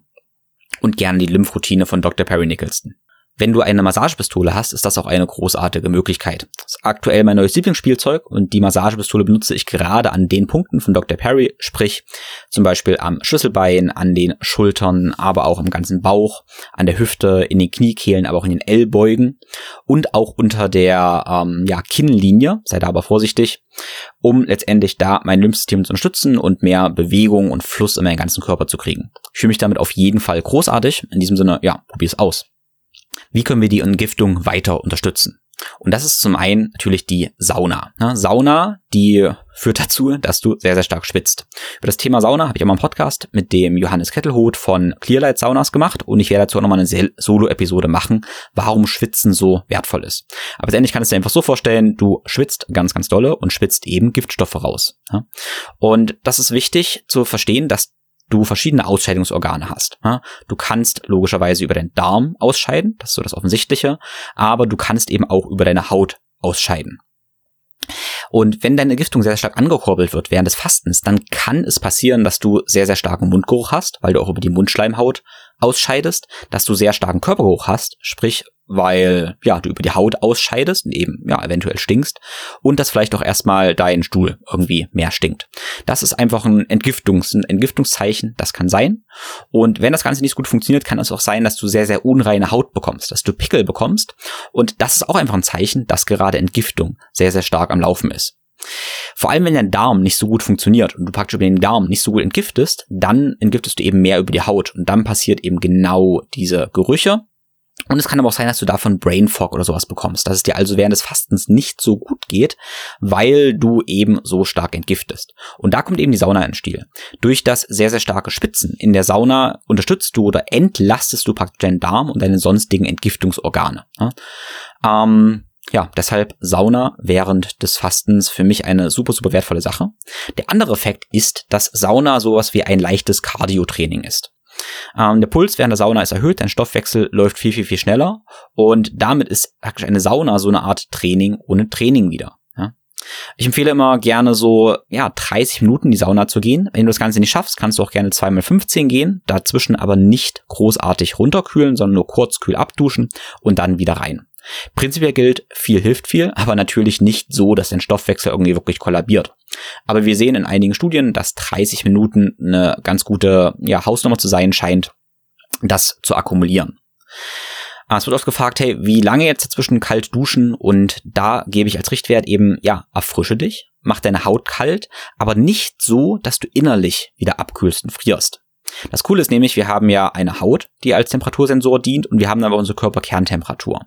und gerne die Lymphroutine von Dr. Perry Nicholson. Wenn du eine Massagepistole hast, ist das auch eine großartige Möglichkeit. Das ist aktuell mein neues Lieblingsspielzeug und die Massagepistole benutze ich gerade an den Punkten von Dr. Perry, sprich zum Beispiel am Schlüsselbein, an den Schultern, aber auch im ganzen Bauch, an der Hüfte, in den Kniekehlen, aber auch in den Ellbeugen und auch unter der ähm, ja, Kinnlinie, sei da aber vorsichtig, um letztendlich da mein Lymphsystem zu unterstützen und mehr Bewegung und Fluss in meinen ganzen Körper zu kriegen. Ich fühle mich damit auf jeden Fall großartig. In diesem Sinne, ja, probier's aus. Wie können wir die Entgiftung weiter unterstützen? Und das ist zum einen natürlich die Sauna. Sauna, die führt dazu, dass du sehr, sehr stark schwitzt. Über das Thema Sauna habe ich auch mal einen Podcast mit dem Johannes Kettelhut von Clearlight Saunas gemacht und ich werde dazu auch nochmal eine Solo-Episode machen, warum Schwitzen so wertvoll ist. Aber letztendlich kannst du dir einfach so vorstellen, du schwitzt ganz, ganz dolle und schwitzt eben Giftstoffe raus. Und das ist wichtig zu verstehen, dass du verschiedene Ausscheidungsorgane hast. Du kannst logischerweise über deinen Darm ausscheiden, das ist so das Offensichtliche, aber du kannst eben auch über deine Haut ausscheiden. Und wenn deine Giftung sehr, sehr stark angekurbelt wird während des Fastens, dann kann es passieren, dass du sehr, sehr starken Mundgeruch hast, weil du auch über die Mundschleimhaut ausscheidest, dass du sehr starken Körpergeruch hast, sprich weil ja du über die Haut ausscheidest und eben ja eventuell stinkst und dass vielleicht auch erstmal dein Stuhl irgendwie mehr stinkt. Das ist einfach ein Entgiftungs ein Entgiftungszeichen, das kann sein. Und wenn das Ganze nicht gut funktioniert, kann es auch sein, dass du sehr sehr unreine Haut bekommst, dass du Pickel bekommst und das ist auch einfach ein Zeichen, dass gerade Entgiftung sehr sehr stark am Laufen ist. Vor allem, wenn dein Darm nicht so gut funktioniert und du praktisch über den Darm nicht so gut entgiftest, dann entgiftest du eben mehr über die Haut und dann passiert eben genau diese Gerüche und es kann aber auch sein, dass du davon Brain Fog oder sowas bekommst, dass es dir also während des Fastens nicht so gut geht, weil du eben so stark entgiftest. Und da kommt eben die Sauna ins Stil. Durch das sehr, sehr starke Spitzen in der Sauna unterstützt du oder entlastest du praktisch deinen Darm und deine sonstigen Entgiftungsorgane. Ähm, ja, deshalb Sauna während des Fastens für mich eine super, super wertvolle Sache. Der andere Effekt ist, dass Sauna sowas wie ein leichtes Cardio-Training ist. Ähm, der Puls während der Sauna ist erhöht, dein Stoffwechsel läuft viel, viel, viel schneller und damit ist praktisch eine Sauna so eine Art Training ohne Training wieder. Ja? Ich empfehle immer gerne so, ja, 30 Minuten in die Sauna zu gehen. Wenn du das Ganze nicht schaffst, kannst du auch gerne 2 mal 15 gehen, dazwischen aber nicht großartig runterkühlen, sondern nur kurz kühl abduschen und dann wieder rein. Prinzipiell gilt, viel hilft viel, aber natürlich nicht so, dass dein Stoffwechsel irgendwie wirklich kollabiert. Aber wir sehen in einigen Studien, dass 30 Minuten eine ganz gute ja, Hausnummer zu sein scheint, das zu akkumulieren. Ah, es wird oft gefragt, hey, wie lange jetzt dazwischen kalt duschen? Und da gebe ich als Richtwert eben, ja, erfrische dich, mach deine Haut kalt, aber nicht so, dass du innerlich wieder abkühlst und frierst. Das Coole ist nämlich, wir haben ja eine Haut, die als Temperatursensor dient und wir haben aber unsere Körperkerntemperatur.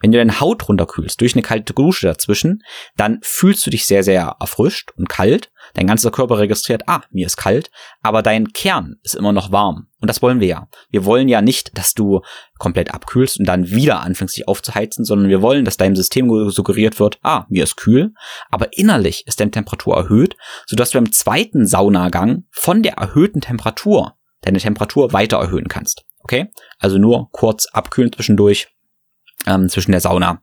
Wenn du deine Haut runterkühlst durch eine kalte Dusche dazwischen, dann fühlst du dich sehr, sehr erfrischt und kalt. Dein ganzer Körper registriert, ah, mir ist kalt, aber dein Kern ist immer noch warm. Und das wollen wir ja. Wir wollen ja nicht, dass du komplett abkühlst und dann wieder anfängst, dich aufzuheizen, sondern wir wollen, dass deinem System suggeriert wird, ah, mir ist kühl, aber innerlich ist deine Temperatur erhöht, sodass du beim zweiten Saunagang von der erhöhten Temperatur deine Temperatur weiter erhöhen kannst. Okay? Also nur kurz abkühlen zwischendurch, ähm, zwischen der Sauna.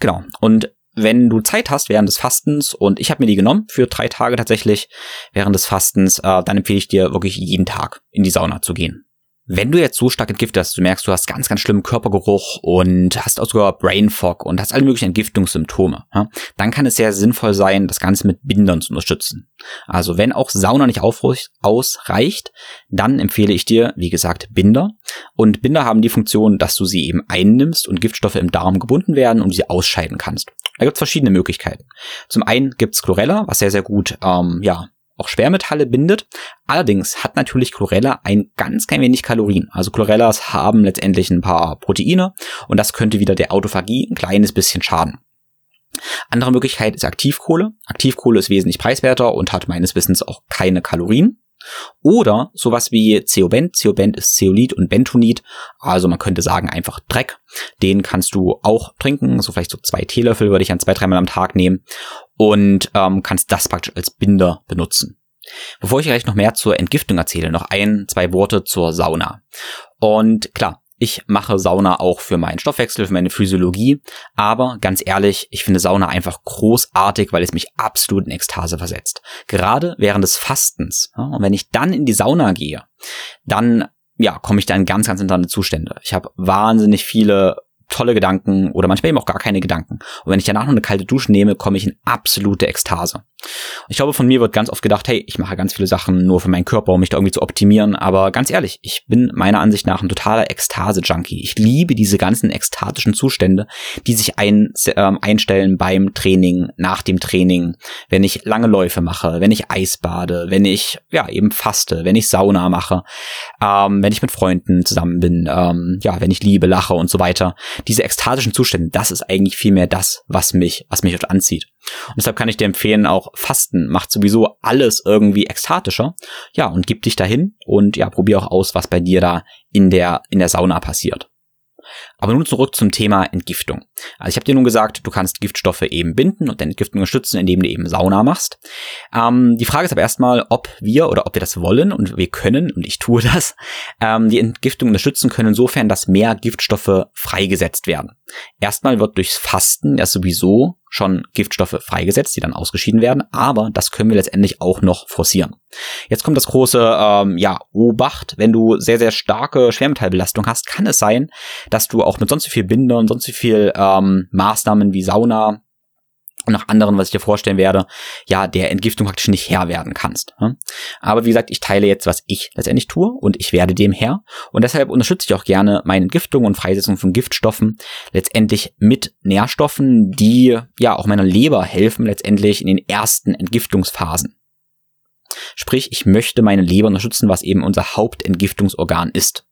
Genau. Und wenn du Zeit hast während des Fastens, und ich habe mir die genommen für drei Tage tatsächlich während des Fastens, äh, dann empfehle ich dir wirklich jeden Tag in die Sauna zu gehen. Wenn du jetzt so stark entgiftest, du merkst, du hast ganz, ganz schlimmen Körpergeruch und hast auch sogar Brain Fog und hast alle möglichen Entgiftungssymptome, ja, dann kann es sehr sinnvoll sein, das Ganze mit Bindern zu unterstützen. Also wenn auch Sauna nicht ausreicht, dann empfehle ich dir, wie gesagt, Binder. Und Binder haben die Funktion, dass du sie eben einnimmst und Giftstoffe im Darm gebunden werden und sie ausscheiden kannst. Da gibt es verschiedene Möglichkeiten. Zum einen gibt's Chlorella, was sehr, sehr gut ähm, ja, auch Schwermetalle bindet. Allerdings hat natürlich Chlorella ein ganz klein wenig Kalorien. Also Chlorellas haben letztendlich ein paar Proteine und das könnte wieder der Autophagie ein kleines bisschen schaden. Andere Möglichkeit ist Aktivkohle. Aktivkohle ist wesentlich preiswerter und hat meines Wissens auch keine Kalorien. Oder sowas wie Zeobent. Zeobent ist Zeolit und Bentonit. Also man könnte sagen einfach Dreck. Den kannst du auch trinken. So vielleicht so zwei Teelöffel würde ich an zwei, dreimal am Tag nehmen. Und ähm, kannst das praktisch als Binder benutzen. Bevor ich gleich noch mehr zur Entgiftung erzähle, noch ein, zwei Worte zur Sauna. Und klar, ich mache Sauna auch für meinen Stoffwechsel, für meine Physiologie. Aber ganz ehrlich, ich finde Sauna einfach großartig, weil es mich absolut in Ekstase versetzt. Gerade während des Fastens. Und wenn ich dann in die Sauna gehe, dann ja, komme ich da in ganz, ganz interessante Zustände. Ich habe wahnsinnig viele tolle Gedanken oder manchmal eben auch gar keine Gedanken. Und wenn ich danach noch eine kalte Dusche nehme, komme ich in absolute Ekstase. Ich glaube, von mir wird ganz oft gedacht, hey, ich mache ganz viele Sachen nur für meinen Körper, um mich da irgendwie zu optimieren. Aber ganz ehrlich, ich bin meiner Ansicht nach ein totaler Ekstase-Junkie. Ich liebe diese ganzen ekstatischen Zustände, die sich ein, äh, einstellen beim Training, nach dem Training, wenn ich lange Läufe mache, wenn ich Eis wenn ich ja eben faste, wenn ich Sauna mache, ähm, wenn ich mit Freunden zusammen bin, ähm, ja, wenn ich liebe, lache und so weiter diese ekstatischen Zustände, das ist eigentlich viel mehr das, was mich, was mich dort anzieht. Und deshalb kann ich dir empfehlen, auch Fasten macht sowieso alles irgendwie ekstatischer. Ja, und gib dich dahin und ja, probier auch aus, was bei dir da in der, in der Sauna passiert. Aber nun zurück zum Thema Entgiftung. Also ich habe dir nun gesagt, du kannst Giftstoffe eben binden und deine Entgiftung unterstützen, indem du eben Sauna machst. Ähm, die Frage ist aber erstmal, ob wir oder ob wir das wollen und wir können, und ich tue das, ähm, die Entgiftung unterstützen können insofern, dass mehr Giftstoffe freigesetzt werden. Erstmal wird durchs Fasten ja sowieso schon Giftstoffe freigesetzt, die dann ausgeschieden werden, aber das können wir letztendlich auch noch forcieren. Jetzt kommt das große, ähm, ja, Obacht, wenn du sehr, sehr starke Schwermetallbelastung hast, kann es sein, dass du auch mit sonst wie viel Bindern, sonst wie viel ähm, Maßnahmen wie Sauna, und nach anderen, was ich dir vorstellen werde, ja, der Entgiftung praktisch nicht Herr werden kannst. Aber wie gesagt, ich teile jetzt, was ich letztendlich tue und ich werde dem Herr. Und deshalb unterstütze ich auch gerne meine Entgiftung und Freisetzung von Giftstoffen letztendlich mit Nährstoffen, die ja auch meiner Leber helfen, letztendlich in den ersten Entgiftungsphasen. Sprich, ich möchte meine Leber unterstützen, was eben unser Hauptentgiftungsorgan ist.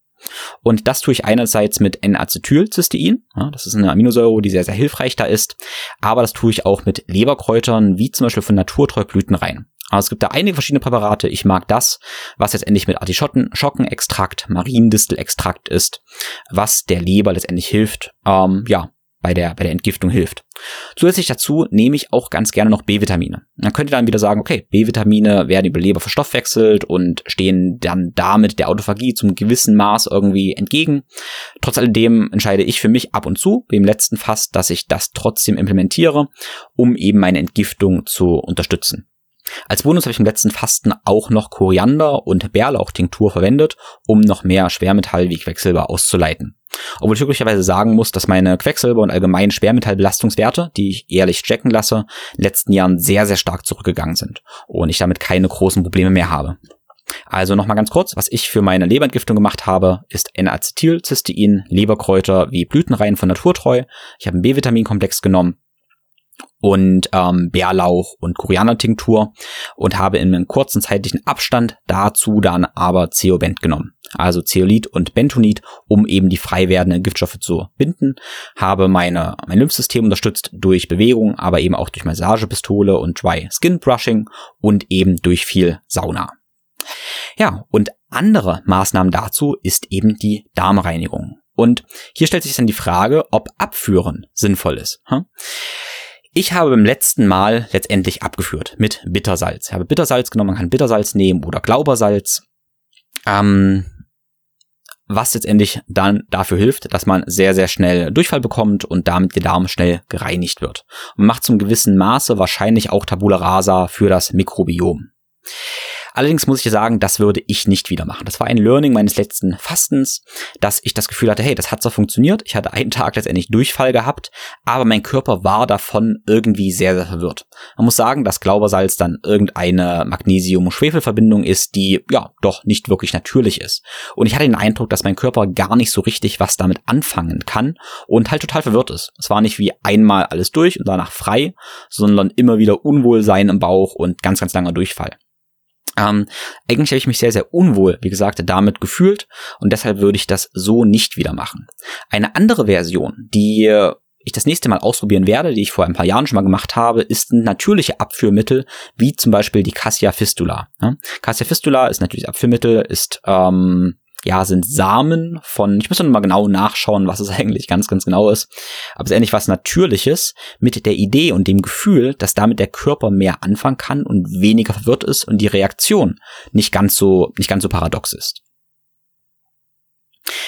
Und das tue ich einerseits mit N-Acetylcystein, ja, das ist eine Aminosäure, die sehr, sehr hilfreich da ist, aber das tue ich auch mit Leberkräutern, wie zum Beispiel von Naturtreublüten rein. Also es gibt da einige verschiedene Präparate. Ich mag das, was letztendlich mit Artischotten, Schockenextrakt, Mariendistelextrakt ist, was der Leber letztendlich hilft, ähm, ja, bei der, bei der Entgiftung hilft. Zusätzlich dazu nehme ich auch ganz gerne noch B-Vitamine. Man könnte dann wieder sagen, okay, B-Vitamine werden über Leber verstoffwechselt und stehen dann damit der Autophagie zum gewissen Maß irgendwie entgegen. Trotz alledem entscheide ich für mich ab und zu, wie im letzten Fass, dass ich das trotzdem implementiere, um eben meine Entgiftung zu unterstützen. Als Bonus habe ich im letzten Fasten auch noch Koriander und Bärlauchtinktur verwendet, um noch mehr Schwermetall wie Quecksilber auszuleiten. Obwohl ich glücklicherweise sagen muss, dass meine Quecksilber- und allgemein Schwermetallbelastungswerte, die ich ehrlich checken lasse, in den letzten Jahren sehr, sehr stark zurückgegangen sind und ich damit keine großen Probleme mehr habe. Also nochmal ganz kurz, was ich für meine Leberentgiftung gemacht habe, ist N-Acetylcystein, Leberkräuter wie Blütenreihen von Naturtreu. Ich habe einen B-Vitaminkomplex genommen und ähm, Bärlauch und Koriander-Tinktur und habe in einem kurzen zeitlichen Abstand dazu dann aber Zeobent genommen. Also Zeolit und Bentonit, um eben die frei werdenden Giftstoffe zu binden. Habe meine, mein Lymphsystem unterstützt durch Bewegung, aber eben auch durch Massagepistole und Dry Skin Brushing und eben durch viel Sauna. Ja, und andere Maßnahmen dazu ist eben die Darmreinigung. Und hier stellt sich dann die Frage, ob Abführen sinnvoll ist. Hm? Ich habe beim letzten Mal letztendlich abgeführt mit Bittersalz. Ich habe Bittersalz genommen, man kann Bittersalz nehmen oder Glaubersalz. Ähm, was letztendlich dann dafür hilft, dass man sehr, sehr schnell Durchfall bekommt und damit der Darm schnell gereinigt wird. Und macht zum gewissen Maße wahrscheinlich auch Tabula rasa für das Mikrobiom. Allerdings muss ich sagen, das würde ich nicht wieder machen. Das war ein Learning meines letzten Fastens, dass ich das Gefühl hatte, hey, das hat so funktioniert. Ich hatte einen Tag letztendlich Durchfall gehabt, aber mein Körper war davon irgendwie sehr, sehr verwirrt. Man muss sagen, dass Glaubersalz dann irgendeine Magnesium-Schwefel-Verbindung ist, die ja doch nicht wirklich natürlich ist. Und ich hatte den Eindruck, dass mein Körper gar nicht so richtig was damit anfangen kann und halt total verwirrt ist. Es war nicht wie einmal alles durch und danach frei, sondern immer wieder Unwohlsein im Bauch und ganz, ganz langer Durchfall. Ähm, eigentlich habe ich mich sehr, sehr unwohl, wie gesagt, damit gefühlt und deshalb würde ich das so nicht wieder machen. Eine andere Version, die ich das nächste Mal ausprobieren werde, die ich vor ein paar Jahren schon mal gemacht habe, ist ein natürliche Abführmittel, wie zum Beispiel die Cassia Fistula. Ja? Cassia Fistula ist natürlich Abführmittel, ist ähm, ja, sind Samen von, ich muss dann mal genau nachschauen, was es [LAUGHS] eigentlich ganz, ganz genau ist, aber es ist ähnlich was Natürliches mit der Idee und dem Gefühl, dass damit der Körper mehr anfangen kann und weniger verwirrt ist und die Reaktion nicht ganz so, nicht ganz so paradox ist.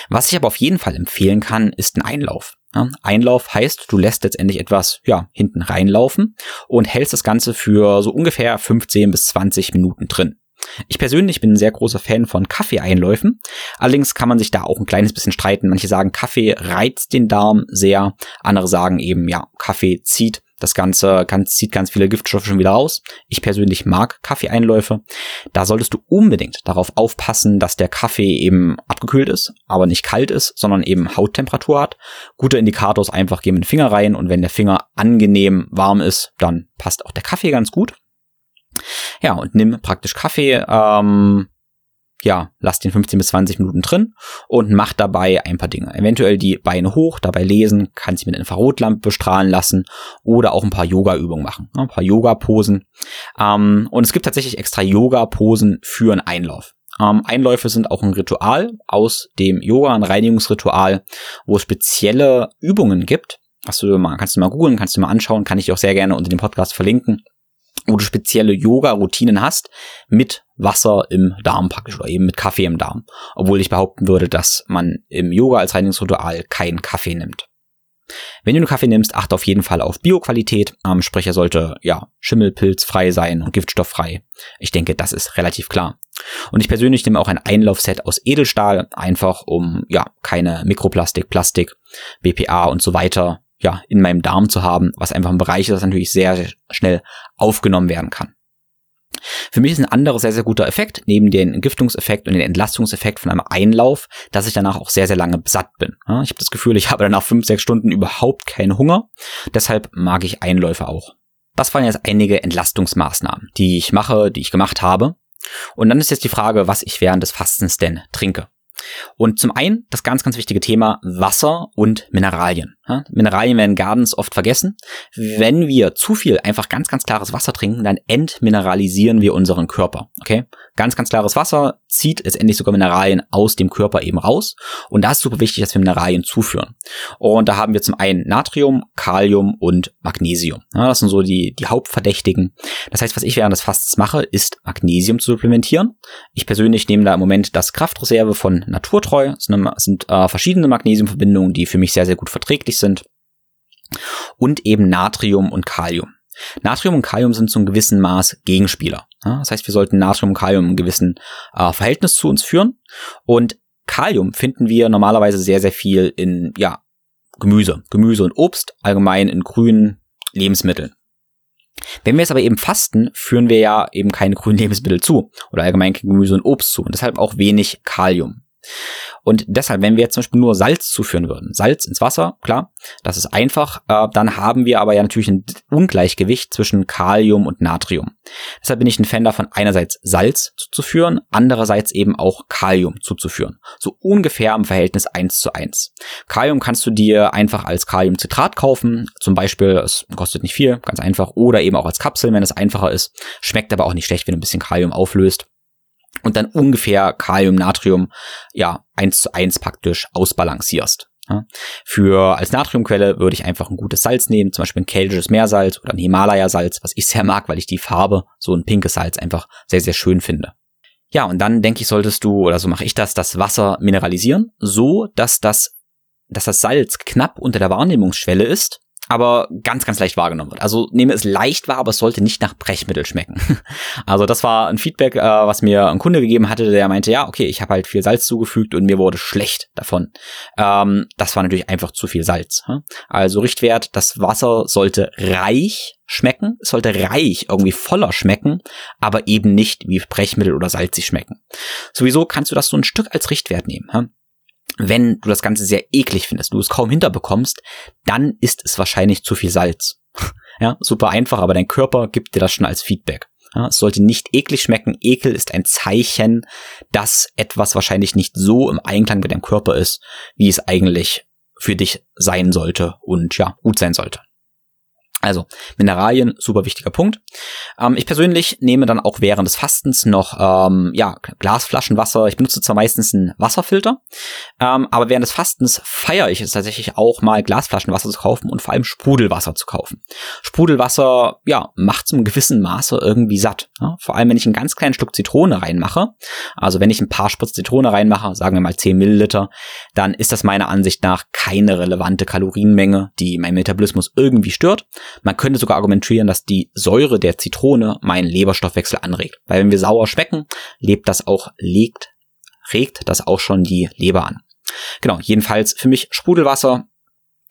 Was ich aber auf jeden Fall empfehlen kann, ist ein Einlauf. Einlauf heißt, du lässt letztendlich etwas ja, hinten reinlaufen und hältst das Ganze für so ungefähr 15 bis 20 Minuten drin. Ich persönlich bin ein sehr großer Fan von Kaffeeeinläufen. Allerdings kann man sich da auch ein kleines bisschen streiten. Manche sagen, Kaffee reizt den Darm sehr. Andere sagen eben, ja, Kaffee zieht das Ganze kann, zieht ganz viele Giftstoffe schon wieder raus. Ich persönlich mag Kaffeeeinläufe. Da solltest du unbedingt darauf aufpassen, dass der Kaffee eben abgekühlt ist, aber nicht kalt ist, sondern eben Hauttemperatur hat. Guter Indikator ist einfach, geh mit dem Finger rein und wenn der Finger angenehm warm ist, dann passt auch der Kaffee ganz gut. Ja, und nimm praktisch Kaffee, ähm, ja, lass den 15 bis 20 Minuten drin und mach dabei ein paar Dinge. Eventuell die Beine hoch, dabei lesen, kannst dich mit Infrarotlampe bestrahlen lassen oder auch ein paar Yoga-Übungen machen, ein paar Yoga-Posen. Ähm, und es gibt tatsächlich extra Yoga-Posen für einen Einlauf. Ähm, Einläufe sind auch ein Ritual aus dem Yoga, ein Reinigungsritual, wo es spezielle Übungen gibt. Hast du mal, kannst du mal googeln, kannst du mal anschauen, kann ich dir auch sehr gerne unter dem Podcast verlinken wo du spezielle Yoga-Routinen hast mit Wasser im Darm praktisch oder eben mit Kaffee im Darm. Obwohl ich behaupten würde, dass man im Yoga als Reinigungsritual keinen Kaffee nimmt. Wenn du einen Kaffee nimmst, achte auf jeden Fall auf Bioqualität. Ähm, sprich, er sollte ja schimmelpilzfrei sein und giftstofffrei. Ich denke, das ist relativ klar. Und ich persönlich nehme auch ein Einlaufset aus Edelstahl, einfach um ja keine Mikroplastik, Plastik, BPA und so weiter ja, in meinem Darm zu haben, was einfach ein Bereich ist, das natürlich sehr, sehr schnell aufgenommen werden kann. Für mich ist ein anderer sehr, sehr guter Effekt, neben den Entgiftungseffekt und den Entlastungseffekt von einem Einlauf, dass ich danach auch sehr, sehr lange satt bin. Ich habe das Gefühl, ich habe danach fünf, sechs Stunden überhaupt keinen Hunger. Deshalb mag ich Einläufe auch. Das waren jetzt einige Entlastungsmaßnahmen, die ich mache, die ich gemacht habe. Und dann ist jetzt die Frage, was ich während des Fastens denn trinke. Und zum einen das ganz, ganz wichtige Thema Wasser und Mineralien. Mineralien werden Gardens oft vergessen. Wenn wir zu viel einfach ganz, ganz klares Wasser trinken, dann entmineralisieren wir unseren Körper. Okay? Ganz, ganz klares Wasser zieht letztendlich sogar Mineralien aus dem Körper eben raus. Und da ist super wichtig, dass wir Mineralien zuführen. Und da haben wir zum einen Natrium, Kalium und Magnesium. Ja, das sind so die, die Hauptverdächtigen. Das heißt, was ich während des Fastens mache, ist Magnesium zu supplementieren. Ich persönlich nehme da im Moment das Kraftreserve von Naturtreu. Das sind, sind äh, verschiedene Magnesiumverbindungen, die für mich sehr, sehr gut verträglich giftig sind. Und eben Natrium und Kalium. Natrium und Kalium sind zu einem gewissen Maß Gegenspieler. Das heißt, wir sollten Natrium und Kalium im gewissen äh, Verhältnis zu uns führen. Und Kalium finden wir normalerweise sehr, sehr viel in ja, Gemüse. Gemüse und Obst, allgemein in grünen Lebensmitteln. Wenn wir jetzt aber eben fasten, führen wir ja eben keine grünen [LAUGHS] Lebensmittel zu oder allgemein kein Gemüse und Obst zu und deshalb auch wenig Kalium. Und deshalb, wenn wir jetzt zum Beispiel nur Salz zuführen würden, Salz ins Wasser, klar, das ist einfach, äh, dann haben wir aber ja natürlich ein Ungleichgewicht zwischen Kalium und Natrium. Deshalb bin ich ein Fan davon, einerseits Salz zuzuführen, andererseits eben auch Kalium zuzuführen. So ungefähr im Verhältnis eins zu eins. Kalium kannst du dir einfach als Kaliumcitrat kaufen, zum Beispiel, es kostet nicht viel, ganz einfach, oder eben auch als Kapsel, wenn es einfacher ist. Schmeckt aber auch nicht schlecht, wenn du ein bisschen Kalium auflöst und dann ungefähr Kalium, Natrium, ja, eins zu eins praktisch ausbalancierst. Ja. Für als Natriumquelle würde ich einfach ein gutes Salz nehmen, zum Beispiel ein keltisches Meersalz oder ein Himalaya-Salz, was ich sehr mag, weil ich die Farbe, so ein pinkes Salz einfach sehr, sehr schön finde. Ja, und dann denke ich, solltest du, oder so mache ich das, das Wasser mineralisieren, so dass das, dass das Salz knapp unter der Wahrnehmungsschwelle ist aber ganz, ganz leicht wahrgenommen wird. Also nehme es leicht wahr, aber es sollte nicht nach Brechmittel schmecken. [LAUGHS] Also das war ein Feedback, äh, was mir ein Kunde gegeben hatte, der meinte, ja, okay, ich habe halt viel Salz zugefügt und mir wurde schlecht davon. Ähm, das war natürlich einfach zu viel Salz. Also Richtwert, das Wasser sollte reich schmecken, sollte reich, irgendwie voller schmecken, aber eben nicht wie Brechmittel oder salzig schmecken. Sowieso kannst du das so ein Stück als Richtwert nehmen wenn du das Ganze sehr eklig findest, du es kaum hinterbekommst, dann ist es wahrscheinlich zu viel Salz. [LAUGHS] ja, super einfach, aber dein Körper gibt dir das schon als Feedback. Ja, es sollte nicht eklig schmecken. Ekel ist ein Zeichen, dass etwas wahrscheinlich nicht so im Einklang mit deinem Körper ist, wie es eigentlich für dich sein sollte und ja, gut sein sollte. Also Mineralien, super wichtiger Punkt. Ähm, ich persönlich nehme dann auch während des Fastens noch ähm, ja, Glasflaschenwasser. Ich benutze zwar meistens einen Wasserfilter, ähm, aber während des Fastens feiere ich es tatsächlich auch mal Glasflaschenwasser zu kaufen und vor allem Sprudelwasser zu kaufen. Sprudelwasser, ja, macht zum gewissen Maße irgendwie satt. Ja? Vor allem, wenn ich einen ganz kleinen Stück Zitrone reinmache, also wenn ich ein paar Spritz Zitrone reinmache, sagen wir mal 10 Milliliter, dann ist das meiner Ansicht nach keine relevante Kalorienmenge, die mein Metabolismus irgendwie stört man könnte sogar argumentieren, dass die Säure der Zitrone meinen Leberstoffwechsel anregt. Weil wenn wir sauer schmecken, lebt das auch, legt, regt das auch schon die Leber an. Genau, jedenfalls für mich Sprudelwasser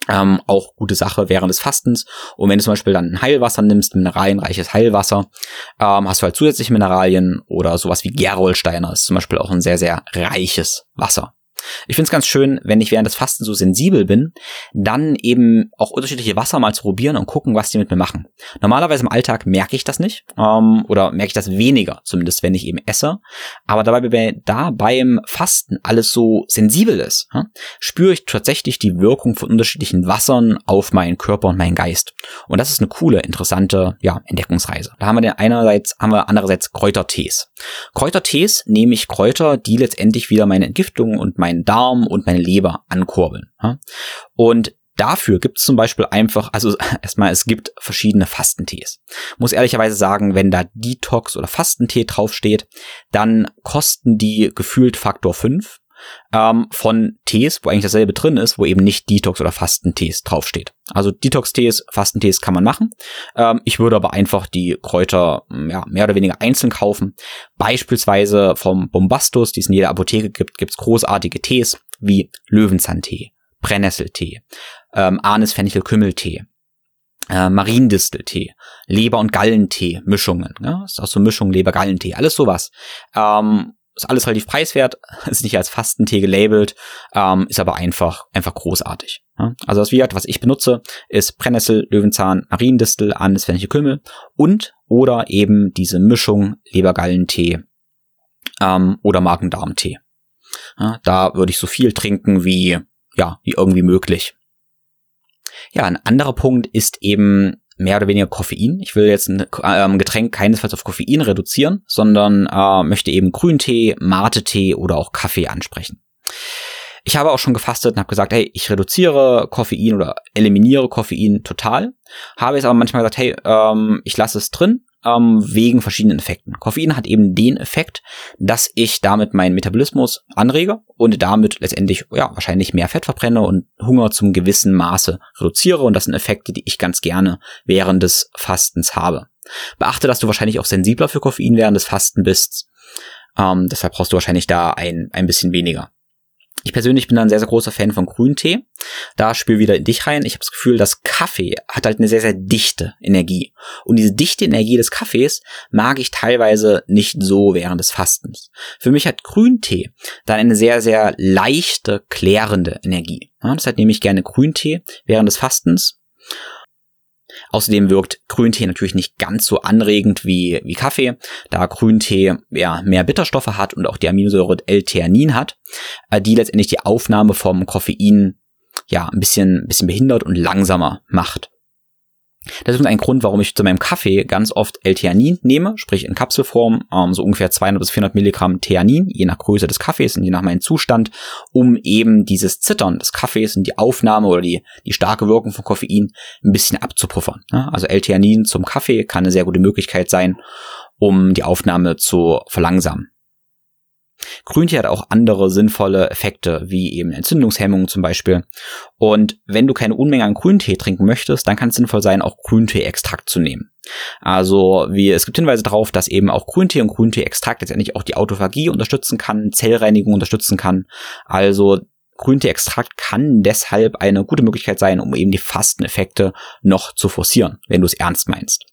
ähm, auch gute Sache während des Fastens. Und wenn du zum Beispiel dann ein Heilwasser nimmst, mineralienreiches Heilwasser, ähm, hast du halt zusätzliche Mineralien oder sowas wie Gerolsteiner ist zum Beispiel auch ein sehr, sehr reiches Wasser. Ich finde es ganz schön, wenn ich während des Fasten so sensibel bin, dann eben auch unterschiedliche Wasser mal zu probieren und gucken, was die mit mir machen. Normalerweise im Alltag merke ich das nicht ähm, oder merke ich das weniger, zumindest wenn ich eben esse. Aber dabei, da beim Fasten alles so sensibel ist, ja, spüre ich tatsächlich die Wirkung von unterschiedlichen Wassern auf meinen Körper und meinen Geist. Und das ist eine coole, interessante ja, Entdeckungsreise. Da haben wir den einerseits, haben wir andererseits Kräutertees. Kräutertees nehme ich Kräuter, die letztendlich wieder meine Entgiftung und mein meinen Darm und meine Leber ankurbeln. Und Dafür gibt es zum Beispiel einfach, also [LAUGHS] erstmal, es gibt verschiedene Fastentees. Muss ehrlicherweise sagen, wenn da Detox oder Fastentee draufsteht, dann kosten die gefühlt Faktor 5 ähm, von Tees, wo eigentlich dasselbe drin ist, wo eben nicht Detox oder Fastentees draufsteht. Also Detox-Tees, Fastentees kann man machen. Ähm, ich würde aber einfach die Kräuter ja, mehr oder weniger einzeln kaufen. Beispielsweise vom Bombastus, die es in jeder Apotheke gibt, gibt's großartige Tees wie Löwenzahntee, Brennnesseltee, ähm, Anis, Fenchel, Kümmeltee. Äh, Mariendisteltee, Leber- und Gallentee, Mischungen. Ja? ist auch so Mischung Leber-Gallentee, alles sowas. Ähm, ist alles relativ preiswert, [LAUGHS] ist nicht als Fastentee gelabelt, ähm, ist aber einfach, einfach großartig. Ja? Also was, wie gesagt, was ich benutze, ist Brennnessel, Löwenzahn, Mariendistel, Anis, Kümmel und oder eben diese Mischung Lebergallentee ähm, oder Magen-Darm-Tee. Ja, da würde ich so viel trinken wie, ja, wie irgendwie möglich. Ja, ein anderer Punkt ist eben mehr oder weniger Koffein. Ich will jetzt ein ähm, Getränk keinesfalls auf Koffein reduzieren, sondern äh, möchte eben Grüntee, Mate-Tee oder auch Kaffee ansprechen. Ich habe auch schon gefastet und habe gesagt, hey, ich reduziere Koffein oder eliminiere Koffein total. Habe jetzt aber manchmal gesagt, hey, ähm, ich lasse es drin, ähm, wegen verschiedenen Effekten. Koffein hat eben den Effekt, dass ich damit meinen Metabolismus anrege und damit letztendlich ja wahrscheinlich mehr Fett verbrenne und Hunger zum gewissen Maße reduziere und das sind Effekte, die ich ganz gerne während des Fastens habe. Beachte, dass du wahrscheinlich auch sensibler für Koffein während des Fasten bist. Ähm, deshalb brauchst du wahrscheinlich da ein, ein bisschen weniger. Ich persönlich bin da ein sehr, sehr großer Fan von Grüntee. Da spiel wieder in dich rein. Ich habe das Gefühl, dass Kaffee hat halt eine sehr, sehr dichte Energie. Und diese dichte Energie des Kaffees mag ich teilweise nicht so während des Fastens. Für mich hat Grüntee dann eine sehr, sehr leichte, klärende Energie. Ja, deshalb nehme ich gerne Grüntee während des Fastens. Außerdem wirkt Grüntee natürlich nicht ganz so anregend wie, wie Kaffee, da Grüntee ja, mehr Bitterstoffe hat und auch die Aminosäure L-Theanin hat, äh, die letztendlich die Aufnahme vom Koffein ja ein bisschen, ein bisschen behindert und langsamer macht. Das ist ein Grund, warum ich zu meinem Kaffee ganz oft L-Theanin nehme, sprich in Kapselform, ähm, so ungefähr 200 bis 400 Milligramm Theanin, je nach Größe des Kaffees und je nach meinem Zustand, um eben dieses Zittern des Kaffees und die Aufnahme oder die, die starke Wirkung von Koffein ein bisschen abzupuffern. Also L-Theanin zum Kaffee kann eine sehr gute Möglichkeit sein, um die Aufnahme zu verlangsamen. Grüntee hat auch andere sinnvolle Effekte, wie eben Entzündungshemmungen zum Beispiel. Und wenn du keine Unmenge an Grüntee trinken möchtest, dann kann es sinnvoll sein, auch Grüntee-Extrakt zu nehmen. Also wie, es gibt Hinweise darauf, dass eben auch Grüntee und Grüntee-Extrakt letztendlich auch die Autophagie unterstützen kann, Zellreinigung unterstützen kann. Also Grüntee-Extrakt kann deshalb eine gute Möglichkeit sein, um eben die Fasteneffekte noch zu forcieren, wenn du es ernst meinst.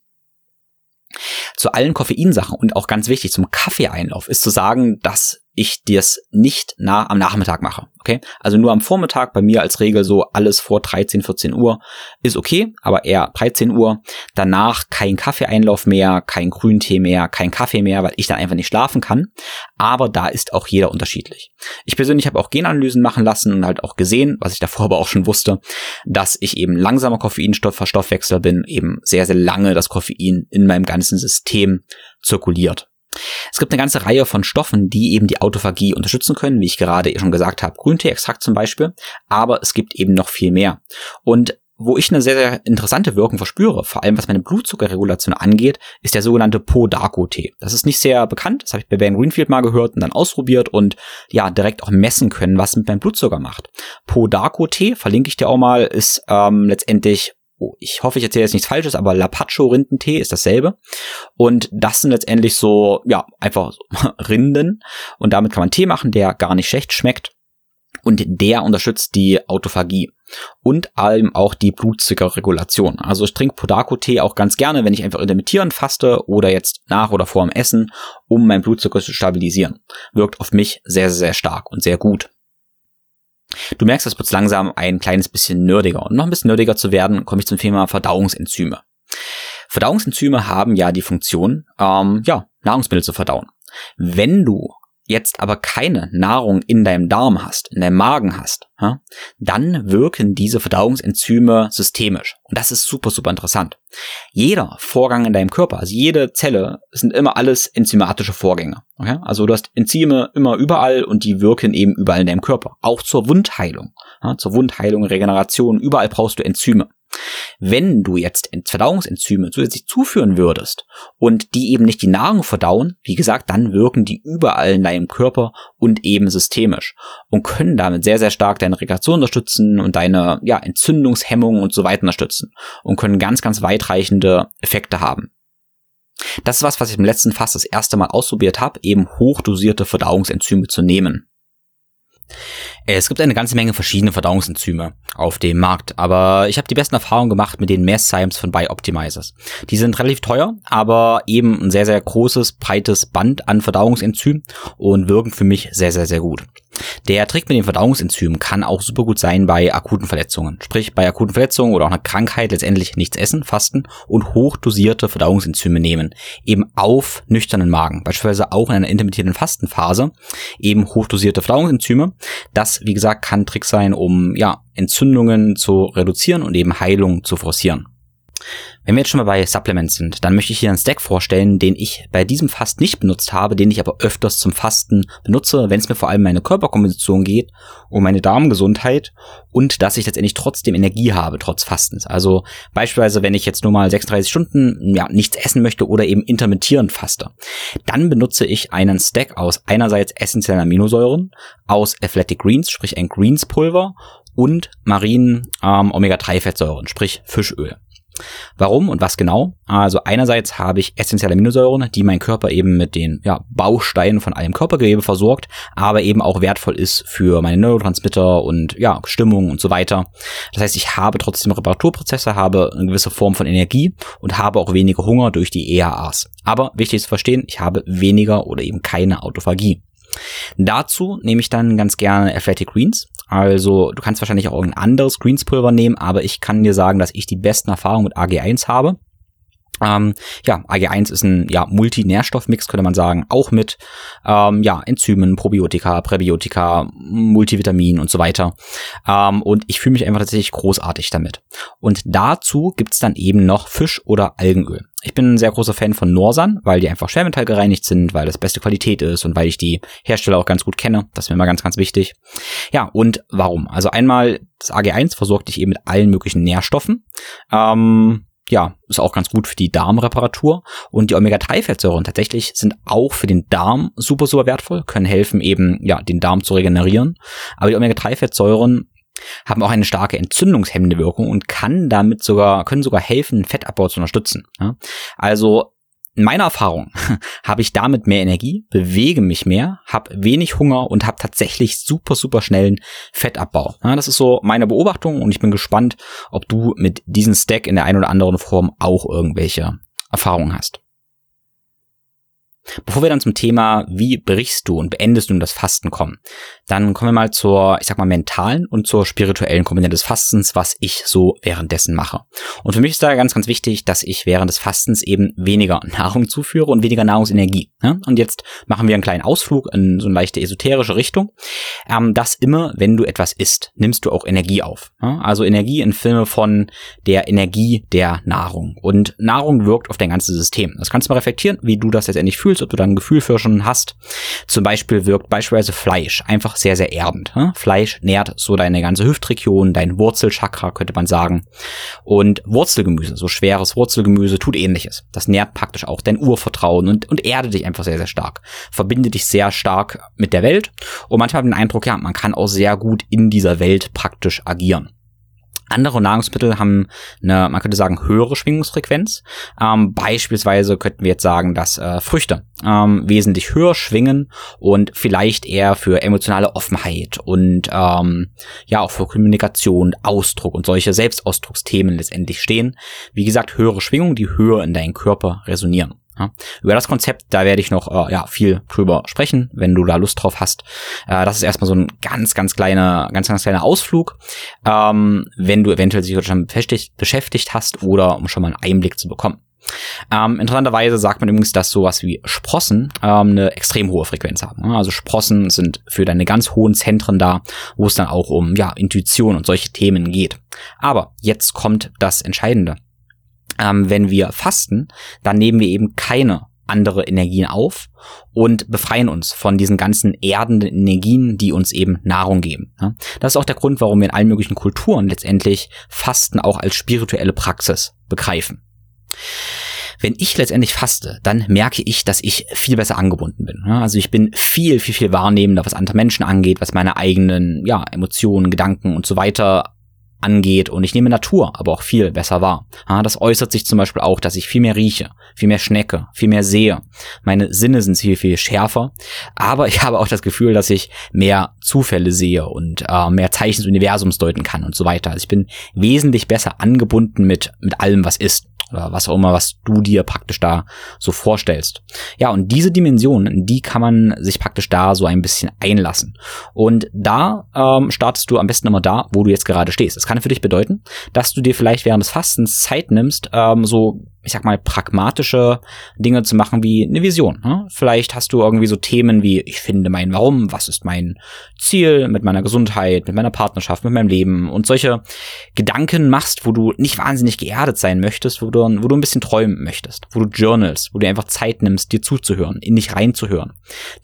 Zu allen Koffeinsachen und auch ganz wichtig zum Kaffeeeinlauf ist zu sagen, dass ich das nicht nah am Nachmittag mache. Okay? Also nur am Vormittag, bei mir als Regel so alles vor 13, 14 Uhr ist okay, aber eher 13 Uhr. Danach kein Kaffeeeinlauf mehr, kein Grüntee mehr, kein Kaffee mehr, weil ich dann einfach nicht schlafen kann. Aber da ist auch jeder unterschiedlich. Ich persönlich habe auch Genanalysen machen lassen und halt auch gesehen, was ich davor [LAUGHS] aber auch schon wusste, dass ich eben langsamer Koffeinstoffverstoffwechsel bin, eben sehr, sehr lange das Koffein in meinem ganzen System zirkuliert. Es gibt eine ganze Reihe von Stoffen, die eben die Autophagie unterstützen können, wie ich gerade schon gesagt habe, Grüntee-Extrakt zum Beispiel, aber es gibt eben noch viel mehr. Und wo ich eine sehr, sehr interessante Wirkung verspüre, vor allem was meine Blutzuckerregulation angeht, ist der sogenannte Podaco-Tee. Das ist nicht sehr bekannt, das habe ich bei Ben Greenfield mal gehört und dann ausprobiert und ja, direkt auch messen können, was mit meinem Blutzucker macht. Podaco-Tee, verlinke ich dir auch mal, ist ähm, letztendlich oh, ich hoffe, ich erzähle jetzt nichts Falsches, aber Lapacho-Rindentee ist dasselbe. Und das sind letztendlich so, ja, einfach so [LAUGHS] Rinden. Und damit kann man Tee machen, der gar nicht schlecht schmeckt. Und der unterstützt die Autophagie und allem auch die Blutzuckerregulation. Also ich trinke Podako-Tee auch ganz gerne, wenn ich einfach intermittierend faste oder jetzt nach oder vor dem Essen, um meinen Blutzucker zu stabilisieren. Wirkt auf mich sehr, sehr stark und sehr gut. Du merkst, es wird langsam ein kleines bisschen nerdiger. Und noch ein bisschen nerdiger zu werden, komme ich zum Thema Verdauungsenzyme. Verdauungsenzyme haben ja die Funktion, ähm, ja, Nahrungsmittel zu verdauen. Wenn du jetzt aber keine Nahrung in deinem Darm hast, in deinem Magen hast, dann wirken diese Verdauungsenzyme systemisch. Und das ist super, super interessant. Jeder Vorgang in deinem Körper, also jede Zelle, sind immer alles enzymatische Vorgänge. Okay? Also du hast Enzyme immer überall und die wirken eben überall in deinem Körper. Auch zur Wundheilung. Zur Wundheilung, Regeneration, überall brauchst du Enzyme. Wenn du jetzt Verdauungsenzyme zusätzlich zuführen würdest und die eben nicht die Nahrung verdauen, wie gesagt, dann wirken die überall in deinem Körper und eben systemisch und können damit sehr, sehr stark deine Regulation unterstützen und deine ja, Entzündungshemmung und so weiter unterstützen und können ganz, ganz weitreichende Effekte haben. Das ist was, was ich im letzten Fass das erste Mal ausprobiert habe, eben hochdosierte Verdauungsenzyme zu nehmen. Es gibt eine ganze Menge verschiedene Verdauungsenzyme auf dem Markt, aber ich habe die besten Erfahrungen gemacht mit den Mass-Symes von Bioptimizers. Die sind relativ teuer, aber eben ein sehr, sehr großes, breites Band an Verdauungsenzymen und wirken für mich sehr, sehr, sehr gut. Der Trick mit den Verdauungsenzymen kann auch super gut sein bei akuten Verletzungen. Sprich, bei akuten Verletzungen oder auch einer Krankheit letztendlich nichts essen, fasten und hochdosierte Verdauungsenzyme nehmen. Eben auf nüchternen Magen. Beispielsweise auch in einer intermittierenden Fastenphase. Eben hochdosierte Verdauungsenzyme. Das, wie gesagt, kann Trick sein, um, ja, Entzündungen zu reduzieren und eben Heilung zu forcieren. Wenn wir jetzt schon mal bei Supplements sind, dann möchte ich hier einen Stack vorstellen, den ich bei diesem Fast nicht benutzt habe, den ich aber öfters zum Fasten benutze, wenn es mir vor allem meine Körperkomposition geht, um meine Darmgesundheit und dass ich letztendlich trotzdem Energie habe, trotz Fastens. Also beispielsweise, wenn ich jetzt nur mal 36 Stunden ja, nichts essen möchte oder eben intermittierend faste, dann benutze ich einen Stack aus einerseits essentiellen Aminosäuren, aus Athletic Greens, sprich ein Greenspulver und marinen ähm, Omega-3-Fettsäuren, sprich Fischöl. Warum und was genau? Also einerseits habe ich essentielle Aminosäuren, die mein Körper eben mit den ja, Bausteinen von allem Körpergewebe versorgt, aber eben auch wertvoll ist für meine Neurotransmitter und ja, Stimmung und so weiter. Das heißt, ich habe trotzdem Reparaturprozesse, habe eine gewisse Form von Energie und habe auch weniger Hunger durch die EAAs. Aber wichtig zu verstehen, ich habe weniger oder eben keine Autophagie. Dazu nehme ich dann ganz gerne Athletic Greens. Also du kannst wahrscheinlich auch ein anderes Greenspulver nehmen, aber ich kann dir sagen, dass ich die besten Erfahrungen mit AG1 habe. Ähm, ja, AG1 ist ein ja, Multinährstoffmix, könnte man sagen, auch mit ähm, ja, Enzymen, Probiotika, Präbiotika, Multivitamin und so weiter. Ähm, und ich fühle mich einfach tatsächlich großartig damit. Und dazu gibt's dann eben noch Fisch- oder Algenöl. Ich bin ein sehr großer Fan von Norsan, weil die einfach schwermetallgereinigt sind, weil das beste Qualität ist und weil ich die Hersteller auch ganz gut kenne. Das ist mir immer ganz, ganz wichtig. Ja, und warum? Also einmal, das AG1 versorgt dich eben mit allen möglichen Nährstoffen. Ähm, ja, ist auch ganz gut für die Darmreparatur. Und die Omega-3-Fettsäuren tatsächlich sind auch für den Darm super, super wertvoll, können helfen, eben, ja, den Darm zu regenerieren. Aber die Omega-3-Fettsäuren haben auch eine starke entzündungshemmende Wirkung und kann damit sogar, können sogar helfen, Fettabbau zu unterstützen. Also in meiner Erfahrung [LAUGHS] habe ich damit mehr Energie, bewege mich mehr, habe wenig Hunger und habe tatsächlich super, super schnellen Fettabbau. Ja, das ist so meine Beobachtung und ich bin gespannt, ob du mit diesem Stack in der einen oder anderen Form auch irgendwelche Erfahrungen hast. Bevor wir dann zum Thema, wie brichst du und beendest du das Fasten kommen, dann kommen wir mal zur, ich sag mal, mentalen und zur spirituellen Komponente des Fastens, was ich so währenddessen mache. Und für mich ist da ganz, ganz wichtig, dass ich während des Fastens eben weniger [LAUGHS] Nahrung zuführe und weniger Nahrungsenergie. Und jetzt machen wir einen kleinen Ausflug in so eine leichte esoterische Richtung. Ähm, dass immer, wenn du etwas isst, nimmst du auch Energie auf. Also Energie in Filme von der Energie der Nahrung. Und Nahrung wirkt auf dein ganzes System. Das kannst du mal reflektieren, wie du das letztendlich fühlst fühlst, ob du da ein Gefühl für schon hast. Zum Beispiel wirkt beispielsweise Fleisch einfach sehr, sehr erdend. Ne? Fleisch nährt so deine ganze Hüftregion, dein Wurzelchakra, könnte man sagen. Und Wurzelgemüse, so schweres Wurzelgemüse, tut ähnliches. Das nährt praktisch auch dein Urvertrauen und, und erde dich einfach sehr, sehr stark. Verbinde dich sehr stark mit der Welt. Und manchmal den Eindruck, ja, man kann auch sehr gut in dieser Welt praktisch agieren. Andere Nahrungsmittel haben eine, man könnte sagen, höhere Schwingungsfrequenz. Ähm, beispielsweise könnten wir jetzt sagen, dass äh, Früchte ähm, wesentlich höher schwingen und vielleicht eher für emotionale Offenheit und ähm, ja auch für Kommunikation, Ausdruck und solche Selbstausdrucksthemen letztendlich stehen. Wie gesagt, höhere Schwingungen, die höher in deinen Körper resonieren. Ja, über das Konzept, da werde ich noch äh, ja, viel drüber sprechen, wenn du da Lust drauf hast. Äh, das ist erstmal so ein ganz, ganz kleiner, ganz, ganz kleiner Ausflug, ähm, wenn du eventuell sich schon beschäftigt, hast oder um schon mal einen Einblick zu bekommen. Ähm, interessanterweise sagt man übrigens, dass sowas wie Sprossen ähm, eine extrem hohe Frequenz haben. Also Sprossen sind für deine ganz hohen Zentren da, wo es dann auch um ja, Intuition und solche Themen geht. Aber jetzt kommt das Entscheidende ähm, wenn wir fasten, dann nehmen wir eben keine andere Energien auf und befreien uns von diesen ganzen erdenden Energien, die uns eben Nahrung geben. Das ist auch der Grund, warum wir in allen möglichen Kulturen letztendlich Fasten auch als spirituelle Praxis begreifen. Wenn ich letztendlich faste, dann merke ich, dass ich viel besser angebunden bin. Also ich bin viel, viel, viel wahrnehmender, was andere Menschen angeht, was meine eigenen ja, Emotionen, Gedanken und so weiter angeht und ich nehme Natur aber auch viel besser wahr. das äußert sich zum Beispiel auch, dass ich viel mehr rieche, viel mehr schnecke, viel mehr sehe. Meine Sinne sind viel, viel schärfer, aber ich habe auch das Gefühl, dass ich mehr Zufälle sehe und äh, mehr Zeichen des Universums deuten kann und so weiter. Also ich bin wesentlich besser angebunden mit, mit allem, was ist oder was auch immer, was du dir praktisch da so vorstellst. Ja, und diese Dimension, die kann man sich praktisch da so ein bisschen einlassen. Und da ähm, startest du am besten immer da, wo du jetzt gerade stehst. Das kann für dich bedeuten, dass du dir vielleicht während des Fastens Zeit nimmst, ähm, so ich sag mal, pragmatische Dinge zu machen wie eine Vision. Ne? Vielleicht hast du irgendwie so Themen wie, ich finde mein Warum, was ist mein Ziel mit meiner Gesundheit, mit meiner Partnerschaft, mit meinem Leben und solche Gedanken machst, wo du nicht wahnsinnig geerdet sein möchtest, wo du, wo du ein bisschen träumen möchtest, wo du journalst, wo du einfach Zeit nimmst, dir zuzuhören, in dich reinzuhören.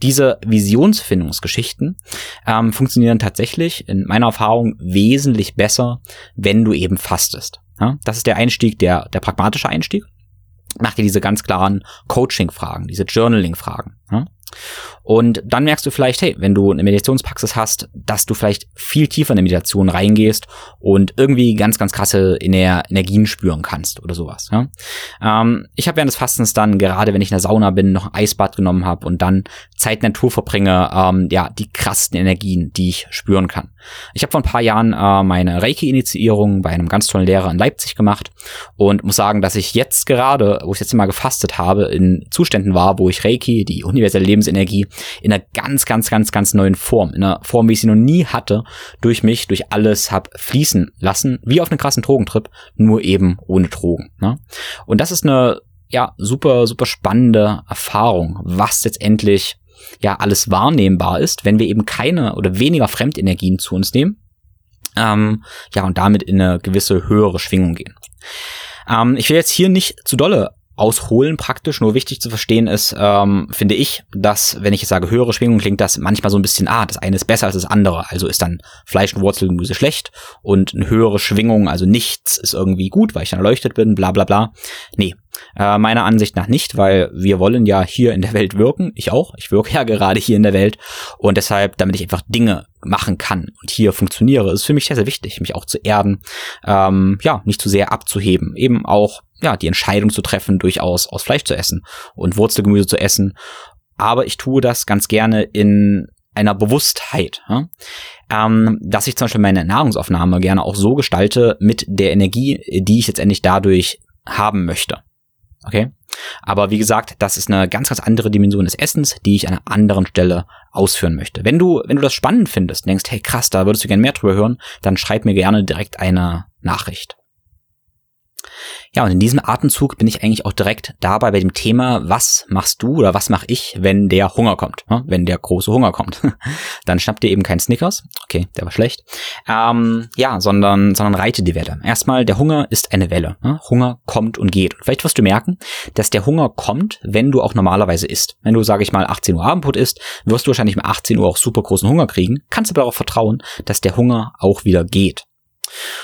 Diese Visionsfindungsgeschichten ähm, funktionieren tatsächlich in meiner Erfahrung wesentlich besser, wenn du eben fastest. Ja, das ist der Einstieg, der, der pragmatische Einstieg. Mach dir diese ganz klaren Coaching-Fragen, diese Journaling-Fragen. Ja? Und dann merkst du vielleicht, hey, wenn du eine Meditationspraxis hast, dass du vielleicht viel tiefer in eine Meditation reingehst und irgendwie ganz, ganz krasse Energien spüren kannst oder sowas. Ja? Ähm, ich habe während des Fastens dann, gerade wenn ich in der Sauna bin, noch ein Eisbad genommen habe und dann Zeit Natur verbringe, ähm, ja, die krassen Energien, die ich spüren kann. Ich habe vor ein paar Jahren äh, meine Reiki-Initiierung bei einem ganz tollen Lehrer in Leipzig gemacht und muss sagen, dass ich jetzt gerade, wo ich jetzt mal gefastet habe, in Zuständen war, wo ich Reiki, die universelle Lebensenergie, in einer ganz, ganz, ganz, ganz neuen Form, in einer Form, wie ich sie noch nie hatte, durch mich, durch alles hab fließen lassen, wie auf einem krassen Drogentrip, nur eben ohne Drogen. Ne? Und das ist eine ja super, super spannende Erfahrung, was letztendlich ja alles wahrnehmbar ist, wenn wir eben keine oder weniger Fremdenergien zu uns nehmen. Ähm, ja, und damit in eine gewisse höhere Schwingung gehen. Ähm, ich will jetzt hier nicht zu dolle ausholen praktisch. Nur wichtig zu verstehen ist, ähm, finde ich, dass, wenn ich jetzt sage höhere Schwingung, klingt das manchmal so ein bisschen, ah, das eine ist besser als das andere. Also ist dann Fleisch und Wurzelgemüse schlecht und eine höhere Schwingung, also nichts ist irgendwie gut, weil ich dann erleuchtet bin, bla bla bla. Nee, äh, meiner Ansicht nach nicht, weil wir wollen ja hier in der Welt wirken. Ich auch. Ich wirke ja [LAUGHS] gerade hier in der Welt. Und deshalb, damit ich einfach Dinge machen kann und hier funktioniere, ist für mich sehr, sehr wichtig, mich auch zu erden, ähm, ja, nicht zu sehr abzuheben. Eben auch, ja, die Entscheidung zu treffen, durchaus aus Fleisch zu essen und Wurzelgemüse zu essen. Aber ich tue das ganz gerne in einer Bewusstheit, ja? ähm, dass ich zum Beispiel meine Nahrungsaufnahme gerne auch so gestalte mit der Energie, die ich letztendlich dadurch haben möchte. Okay? Aber wie gesagt, das ist eine ganz, ganz andere Dimension des Essens, die ich an einer anderen Stelle ausführen möchte. Wenn du, wenn du das spannend findest, denkst, hey krass, da würdest du gerne mehr drüber hören, dann schreib mir gerne direkt eine Nachricht. Ja, und in diesem Atemzug bin ich eigentlich auch direkt dabei bei dem Thema, was machst du oder was mache ich, wenn der Hunger kommt, wenn der große Hunger kommt. [LAUGHS] Dann schnappt dir eben kein Snickers, okay, der war schlecht, ähm, ja, sondern, sondern reite die Welle. Erstmal, der Hunger ist eine Welle. Ne? Hunger kommt und geht. Und vielleicht wirst du merken, dass der Hunger kommt, wenn du auch normalerweise isst. Wenn du, sage ich mal, 18 Uhr Abendbrot isst, wirst du wahrscheinlich um 18 Uhr auch super großen Hunger kriegen, kannst aber darauf vertrauen, dass der Hunger auch wieder geht.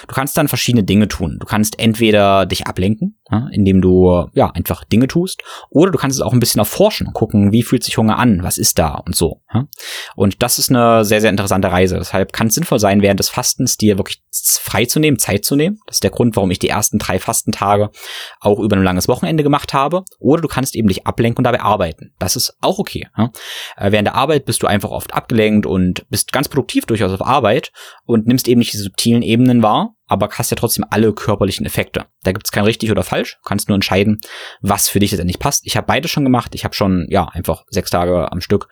Du kannst dann verschiedene Dinge tun. Du kannst entweder dich ablenken, ja, indem du ja einfach Dinge tust, oder du kannst es auch ein bisschen erforschen und gucken, wie fühlt sich Hunger an, was ist da und so. Ja. Und das ist eine sehr, sehr interessante Reise. Deshalb kann es sinnvoll sein, während des Fastens dir wirklich frei zu nehmen, Zeit zu nehmen. Das ist der Grund, warum ich die ersten drei Fastentage auch über ein langes Wochenende gemacht habe. Oder du kannst eben dich ablenken und dabei arbeiten. Das ist auch okay. Ja. Äh, während der Arbeit bist du einfach oft abgelenkt und bist ganz produktiv durchaus auf Arbeit und nimmst eben nicht die subtilen Ebenen wahr, aber hast ja trotzdem alle körperlichen Effekte. Da gibt es kein richtig oder falsch. Du kannst nur entscheiden, was für dich letztendlich passt. Ich habe beide schon gemacht. Ich habe schon ja einfach sechs Tage am Stück,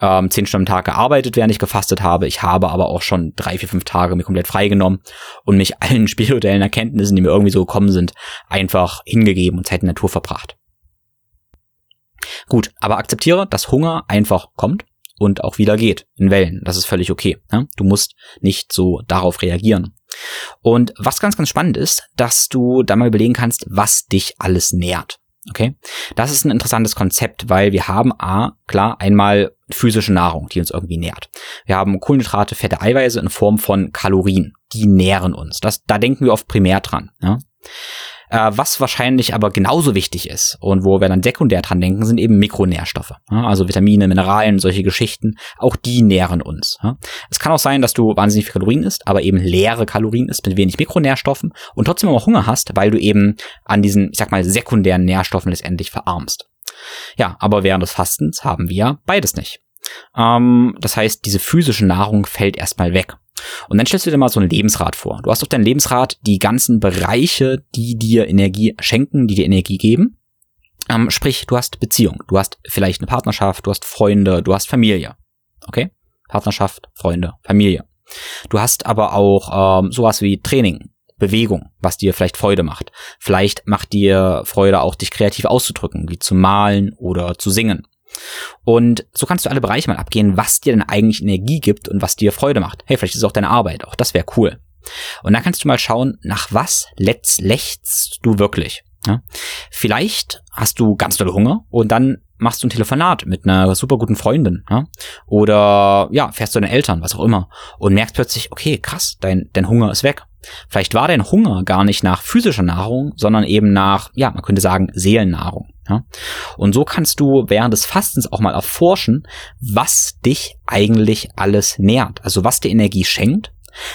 ähm, zehn Stunden am Tag gearbeitet, während ich gefastet habe. Ich habe aber auch schon drei, vier, fünf Tage mir komplett freigenommen und mich [LAUGHS] allen spirituellen Erkenntnissen, die mir irgendwie so gekommen sind, einfach hingegeben und Zeit in der Natur verbracht. Gut, aber akzeptiere, dass Hunger einfach kommt und auch wieder geht in Wellen. Das ist völlig okay. Ne? Du musst nicht so darauf reagieren. Und was ganz, ganz spannend ist, dass du da mal überlegen kannst, was dich alles nährt. Okay, das ist ein interessantes Konzept, weil wir haben a klar einmal physische Nahrung, die uns irgendwie nährt. Wir haben Kohlenhydrate, Fette, Eiweiße in Form von Kalorien, die nähren uns. Das, da denken wir oft primär dran. Ja? Äh, was wahrscheinlich aber genauso wichtig ist und wo wir dann sekundär dran denken, sind eben Mikronährstoffe. Also Vitamine, Mineralien, solche Geschichten. Auch die nähren uns. Es kann auch sein, dass du wahnsinnig viel Kalorien isst, aber eben leere Kalorien isst mit wenig Mikronährstoffen und trotzdem auch Hunger hast, weil du eben an diesen, ich sag mal, sekundären Nährstoffen letztendlich verarmst. Ja, aber während des Fastens haben wir beides nicht. Ähm, das heißt, diese physische Nahrung fällt erstmal weg. Und dann stellst du dir mal so ein Lebensrad vor. Du hast auf deinem Lebensrad die ganzen Bereiche, die dir Energie schenken, die dir Energie geben. Ähm, sprich, du hast Beziehung, du hast vielleicht eine Partnerschaft, du hast Freunde, du hast Familie. Okay? Partnerschaft, Freunde, Familie. Du hast aber auch ähm, sowas wie Training, Bewegung, was dir vielleicht Freude macht. Vielleicht macht dir Freude auch, dich kreativ auszudrücken, wie zu malen oder zu singen. Und so kannst du alle Bereiche mal abgehen, was dir denn eigentlich Energie gibt und was dir Freude macht. Hey, vielleicht ist es auch deine Arbeit, auch das wäre cool. Und dann kannst du mal schauen, nach was lächst du wirklich. Ja? Vielleicht hast du ganz doll Hunger und dann machst du ein Telefonat mit einer super guten Freundin, ja? Oder ja, fährst zu deinen Eltern, was auch immer, und merkst plötzlich, okay, krass, dein, dein Hunger ist weg. Vielleicht war dein Hunger gar nicht nach physischer Nahrung, sondern eben nach, ja, man könnte sagen, Seelennahrung. Ja? Und so kannst du während des Fastens auch mal erforschen, was dich eigentlich alles nährt. Also was dir Energie schenkt,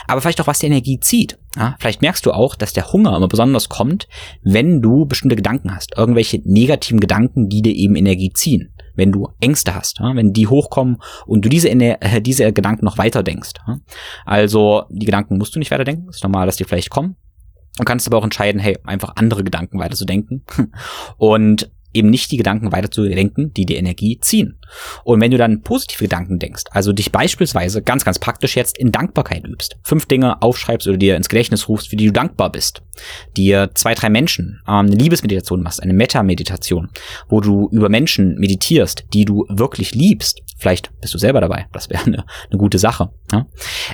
aber vielleicht auch was dir Energie zieht. Ja? Vielleicht merkst du auch, dass der Hunger immer besonders kommt, wenn du bestimmte Gedanken hast. Irgendwelche negativen Gedanken, die dir eben Energie ziehen wenn du Ängste hast, ja, wenn die hochkommen und du diese, äh, diese Gedanken noch weiter denkst. Ja. Also die Gedanken musst du nicht weiterdenken, ist normal, dass die vielleicht kommen. Du kannst aber auch entscheiden, hey, einfach andere Gedanken weiter zu denken. [LAUGHS] Und eben nicht die Gedanken weiter zu denken, die die Energie ziehen. Und wenn du dann positive Gedanken denkst, also dich beispielsweise ganz, ganz praktisch jetzt in Dankbarkeit übst, fünf Dinge aufschreibst oder dir ins Gedächtnis rufst, für die du dankbar bist, dir zwei, drei Menschen ähm, eine Liebesmeditation machst, eine Meta-Meditation, wo du über Menschen meditierst, die du wirklich liebst, vielleicht bist du selber dabei, das wäre eine, eine gute Sache. Ja?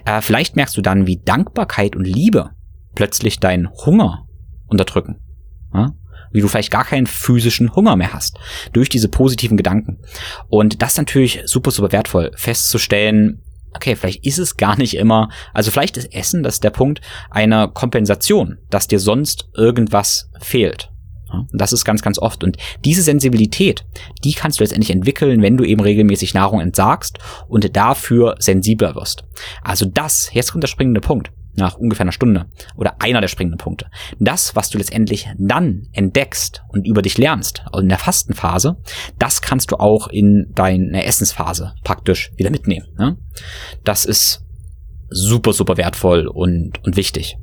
Äh, vielleicht merkst du dann, wie Dankbarkeit und Liebe plötzlich deinen Hunger unterdrücken. Ja? Wie du vielleicht gar keinen physischen Hunger mehr hast durch diese positiven Gedanken. Und das ist natürlich super, super wertvoll festzustellen, okay, vielleicht ist es gar nicht immer, also vielleicht ist Essen, das ist der Punkt, eine Kompensation, dass dir sonst irgendwas fehlt. Das ist ganz, ganz oft. Und diese Sensibilität, die kannst du letztendlich entwickeln, wenn du eben regelmäßig Nahrung entsagst und dafür sensibler wirst. Also das, jetzt kommt der springende Punkt nach ungefähr einer Stunde oder einer der springenden Punkte. Das, was du letztendlich dann entdeckst und über dich lernst, also in der Fastenphase, das kannst du auch in deine Essensphase praktisch wieder mitnehmen. Ne? Das ist super, super wertvoll und, und wichtig.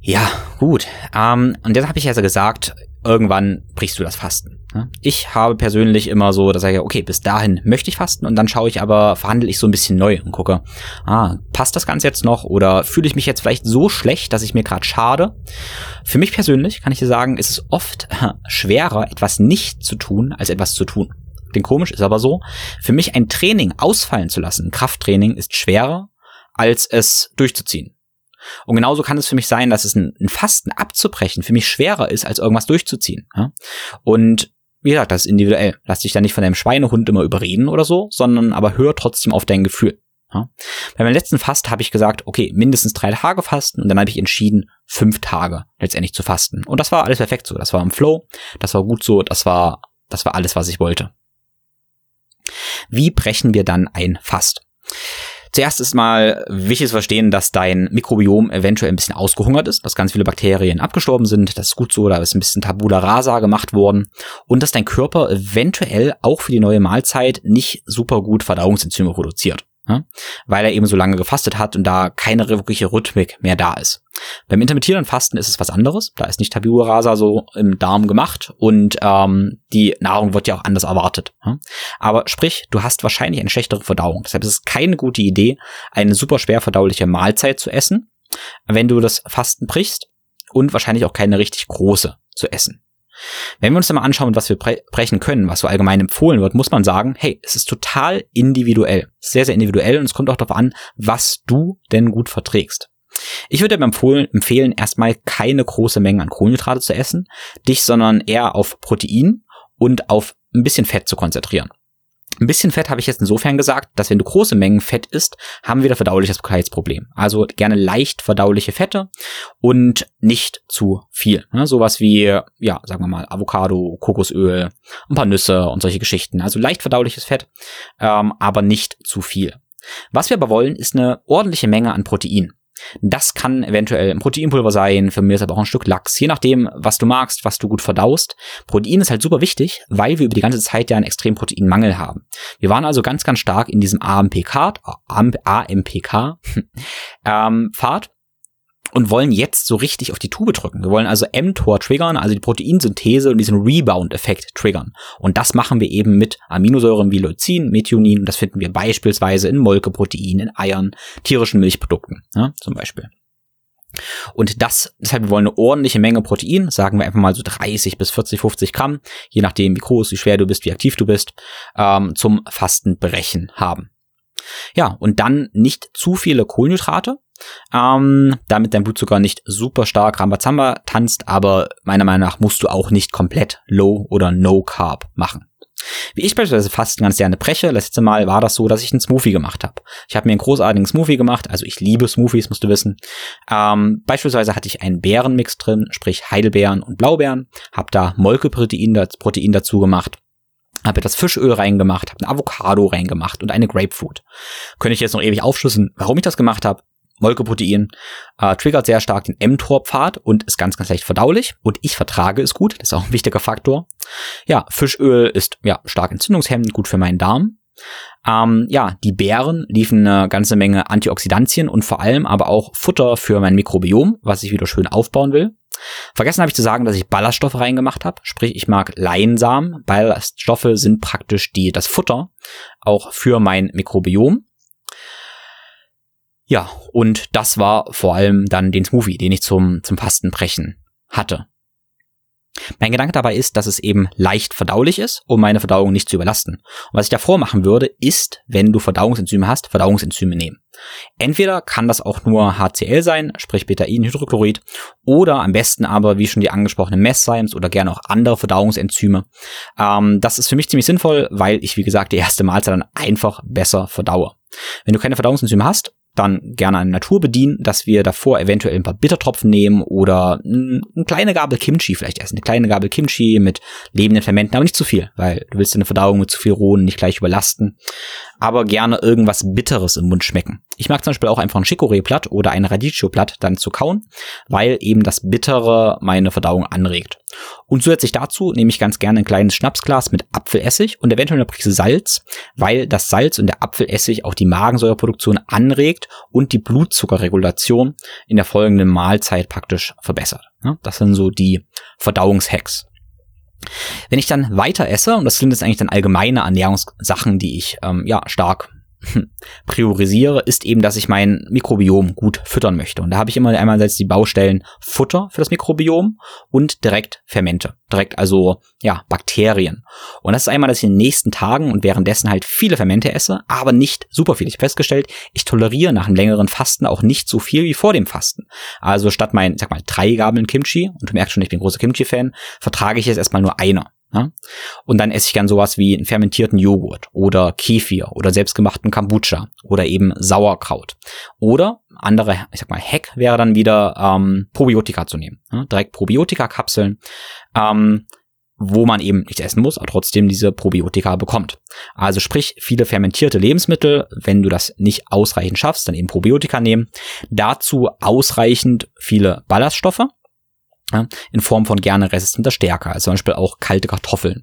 Ja, gut. Ähm, und jetzt habe ich ja gesagt, irgendwann brichst du das Fasten. Ne? Ich habe persönlich immer so, da sage ich, okay, bis dahin möchte ich fasten und dann schaue ich aber, verhandle ich so ein bisschen neu und gucke, ah, passt das Ganze jetzt noch oder fühle ich mich jetzt vielleicht so schlecht, dass ich mir gerade schade? Für mich persönlich kann ich dir sagen, ist es oft [LAUGHS] schwerer, etwas nicht zu tun, als etwas zu tun. Klingt komisch, ist aber so. Für mich ein Training ausfallen zu lassen, Krafttraining, ist schwerer, als es durchzuziehen. Und genauso kann es für mich sein, dass es ein, ein Fasten abzubrechen für mich schwerer ist, als irgendwas durchzuziehen. Ja? Und wie gesagt, das ist individuell. Lass dich da nicht von deinem Schweinehund immer überreden oder so, sondern aber hör trotzdem auf dein Gefühl. Ja? Bei meinem letzten Fast habe ich gesagt, okay, mindestens drei Tage fasten und dann habe ich entschieden, fünf Tage letztendlich zu fasten. Und das war alles perfekt so. Das war im Flow, das war gut so, das war, das war alles, was ich wollte. Wie brechen wir dann ein Fast? Zuerst ist mal wichtig zu verstehen, dass dein Mikrobiom eventuell ein bisschen ausgehungert ist, dass ganz viele Bakterien abgestorben sind. Das ist gut so, da ist ein bisschen Tabula rasa gemacht worden. Und dass dein Körper eventuell auch für die neue Mahlzeit nicht super gut Verdauungsenzyme produziert ja, weil er eben so lange gefastet hat und da keine wirkliche Rhythmik mehr da ist. Beim intermittierenden Fasten ist es was anderes. Da ist nicht Tabula rasa so im Darm gemacht und ähm, die Nahrung wird ja auch anders erwartet. Ja. Aber sprich, du hast wahrscheinlich eine schlechtere Verdauung. Deshalb ist es keine gute Idee, eine super schwer verdauliche Mahlzeit zu essen, wenn du das Fasten brichst und wahrscheinlich auch keine richtig große zu essen. Wenn wir uns dann mal anschauen, was wir brechen können, was so allgemein empfohlen wird, muss man sagen, hey, es ist total individuell. Sehr, sehr individuell und es kommt auch darauf an, was du denn gut verträgst. Ich würde dir empfehlen, empfehlen, erstmal keine große Menge an Kohlenhydrate zu essen, dich sondern eher auf Protein und auf ein bisschen Fett zu konzentrieren. Ein bisschen Fett habe ich jetzt insofern gesagt, dass wenn du große Mengen Fett isst, haben wir da verdauliches Problem. Also gerne leicht verdauliche Fette und nicht zu viel. Ne? Sowas wie, ja, sagen wir mal, Avocado, Kokosöl, ein paar Nüsse und solche Geschichten. Also leicht verdauliches Fett, ähm, aber nicht zu viel. Was wir aber wollen, ist eine ordentliche Menge an Protein. Das kann eventuell ein Proteinpulver sein, für mich ist aber auch ein Stück Lachs, je nachdem, was du magst, was du gut verdaust. Protein ist halt super wichtig, weil wir über die ganze Zeit ja einen extremen Proteinmangel haben. Wir waren also ganz, ganz stark in diesem AMPK, AMPK [LAUGHS] ähm, Pfad und wollen jetzt so richtig auf die Tube drücken. Wir wollen also mTOR triggern, also die Proteinsynthese und diesen Rebound-Effekt triggern. Und das machen wir eben mit Aminosäuren wie Leucin, Methionin. Das finden wir beispielsweise in Molkeprotein, in Eiern, tierischen Milchprodukten, ja, zum Beispiel. Und das, deshalb wir wollen eine ordentliche Menge Protein, sagen wir einfach mal so 30 bis 40, 50 Gramm, je nachdem wie groß, wie schwer du bist, wie aktiv du bist, ähm, zum Fastenbrechen haben. Ja, und dann nicht zu viele Kohlenhydrate, ähm, damit dein Blutzucker nicht super stark Rambazamba tanzt, aber meiner Meinung nach musst du auch nicht komplett Low oder No Carb machen. Wie ich beispielsweise Fasten ganz gerne breche, letzte Mal war das so, dass ich einen Smoothie gemacht habe. Ich habe mir einen großartigen Smoothie gemacht, also ich liebe Smoothies, musst du wissen. Ähm, beispielsweise hatte ich einen Beerenmix drin, sprich Heidelbeeren und Blaubeeren, habe da Molkeprotein Protein dazu gemacht habe etwas Fischöl reingemacht, habe eine Avocado reingemacht und eine Grapefruit. Könnte ich jetzt noch ewig aufschlüsseln, warum ich das gemacht habe. Molkeprotein äh, triggert sehr stark den mTOR-Pfad und ist ganz, ganz leicht verdaulich. Und ich vertrage es gut. Das ist auch ein wichtiger Faktor. Ja, Fischöl ist ja stark entzündungshemmend, gut für meinen Darm. Ähm, ja, die Beeren liefen eine ganze Menge Antioxidantien und vor allem aber auch Futter für mein Mikrobiom, was ich wieder schön aufbauen will. Vergessen habe ich zu sagen, dass ich Ballaststoffe reingemacht habe. Sprich, ich mag Leinsamen. Ballaststoffe sind praktisch die, das Futter auch für mein Mikrobiom. Ja, und das war vor allem dann den Smoothie, den ich zum, zum Fastenbrechen hatte. Mein Gedanke dabei ist, dass es eben leicht verdaulich ist, um meine Verdauung nicht zu überlasten. Und was ich davor machen würde, ist, wenn du Verdauungsenzyme hast, Verdauungsenzyme nehmen. Entweder kann das auch nur HCl sein, sprich Betainhydrochlorid, oder am besten aber, wie schon die angesprochenen Messzymes oder gerne auch andere Verdauungsenzyme. Ähm, das ist für mich ziemlich sinnvoll, weil ich, wie gesagt, die erste Mahlzeit dann einfach besser verdaue. Wenn du keine Verdauungsenzyme hast, dann gerne an Natur bedienen, dass wir davor eventuell ein paar Bittertropfen nehmen oder eine kleine Gabel Kimchi vielleicht essen. Eine kleine Gabel Kimchi mit lebenden Fermenten, aber nicht zu viel, weil du willst deine Verdauung mit zu viel Rohen nicht gleich überlasten. Aber gerne irgendwas Bitteres im Mund schmecken. Ich mag zum Beispiel auch einfach ein Chicorée-Blatt oder ein Radicchio-Blatt dann zu kauen, weil eben das Bittere meine Verdauung anregt. Und zusätzlich dazu nehme ich ganz gerne ein kleines Schnapsglas mit Apfelessig und eventuell eine Prise Salz, weil das Salz und der Apfelessig auch die Magensäureproduktion anregt und die Blutzuckerregulation in der folgenden Mahlzeit praktisch verbessert. Das sind so die Verdauungshacks. Wenn ich dann weiter esse, und das sind jetzt eigentlich dann allgemeine Ernährungssachen, die ich ähm, ja stark priorisiere, ist eben, dass ich mein Mikrobiom gut füttern möchte. Und da habe ich immer einmal die Baustellen Futter für das Mikrobiom und direkt Fermente. Direkt also, ja, Bakterien. Und das ist einmal, dass ich in den nächsten Tagen und währenddessen halt viele Fermente esse, aber nicht super viel. Ich habe festgestellt, ich toleriere nach einem längeren Fasten auch nicht so viel wie vor dem Fasten. Also statt mein, sag mal, drei Gabeln Kimchi, und du merkst schon, ich bin großer Kimchi-Fan, vertrage ich jetzt erstmal nur eine. Ja? Und dann esse ich gern sowas wie einen fermentierten Joghurt oder Kefir oder selbstgemachten Kombucha oder eben Sauerkraut. Oder andere, ich sag mal, Hack wäre dann wieder ähm, Probiotika zu nehmen. Ja? Direkt Probiotika-Kapseln. Ähm, wo man eben nichts essen muss, aber trotzdem diese Probiotika bekommt. Also sprich, viele fermentierte Lebensmittel, wenn du das nicht ausreichend schaffst, dann eben Probiotika nehmen. Dazu ausreichend viele Ballaststoffe, ja, in Form von gerne resistenter Stärke, also zum Beispiel auch kalte Kartoffeln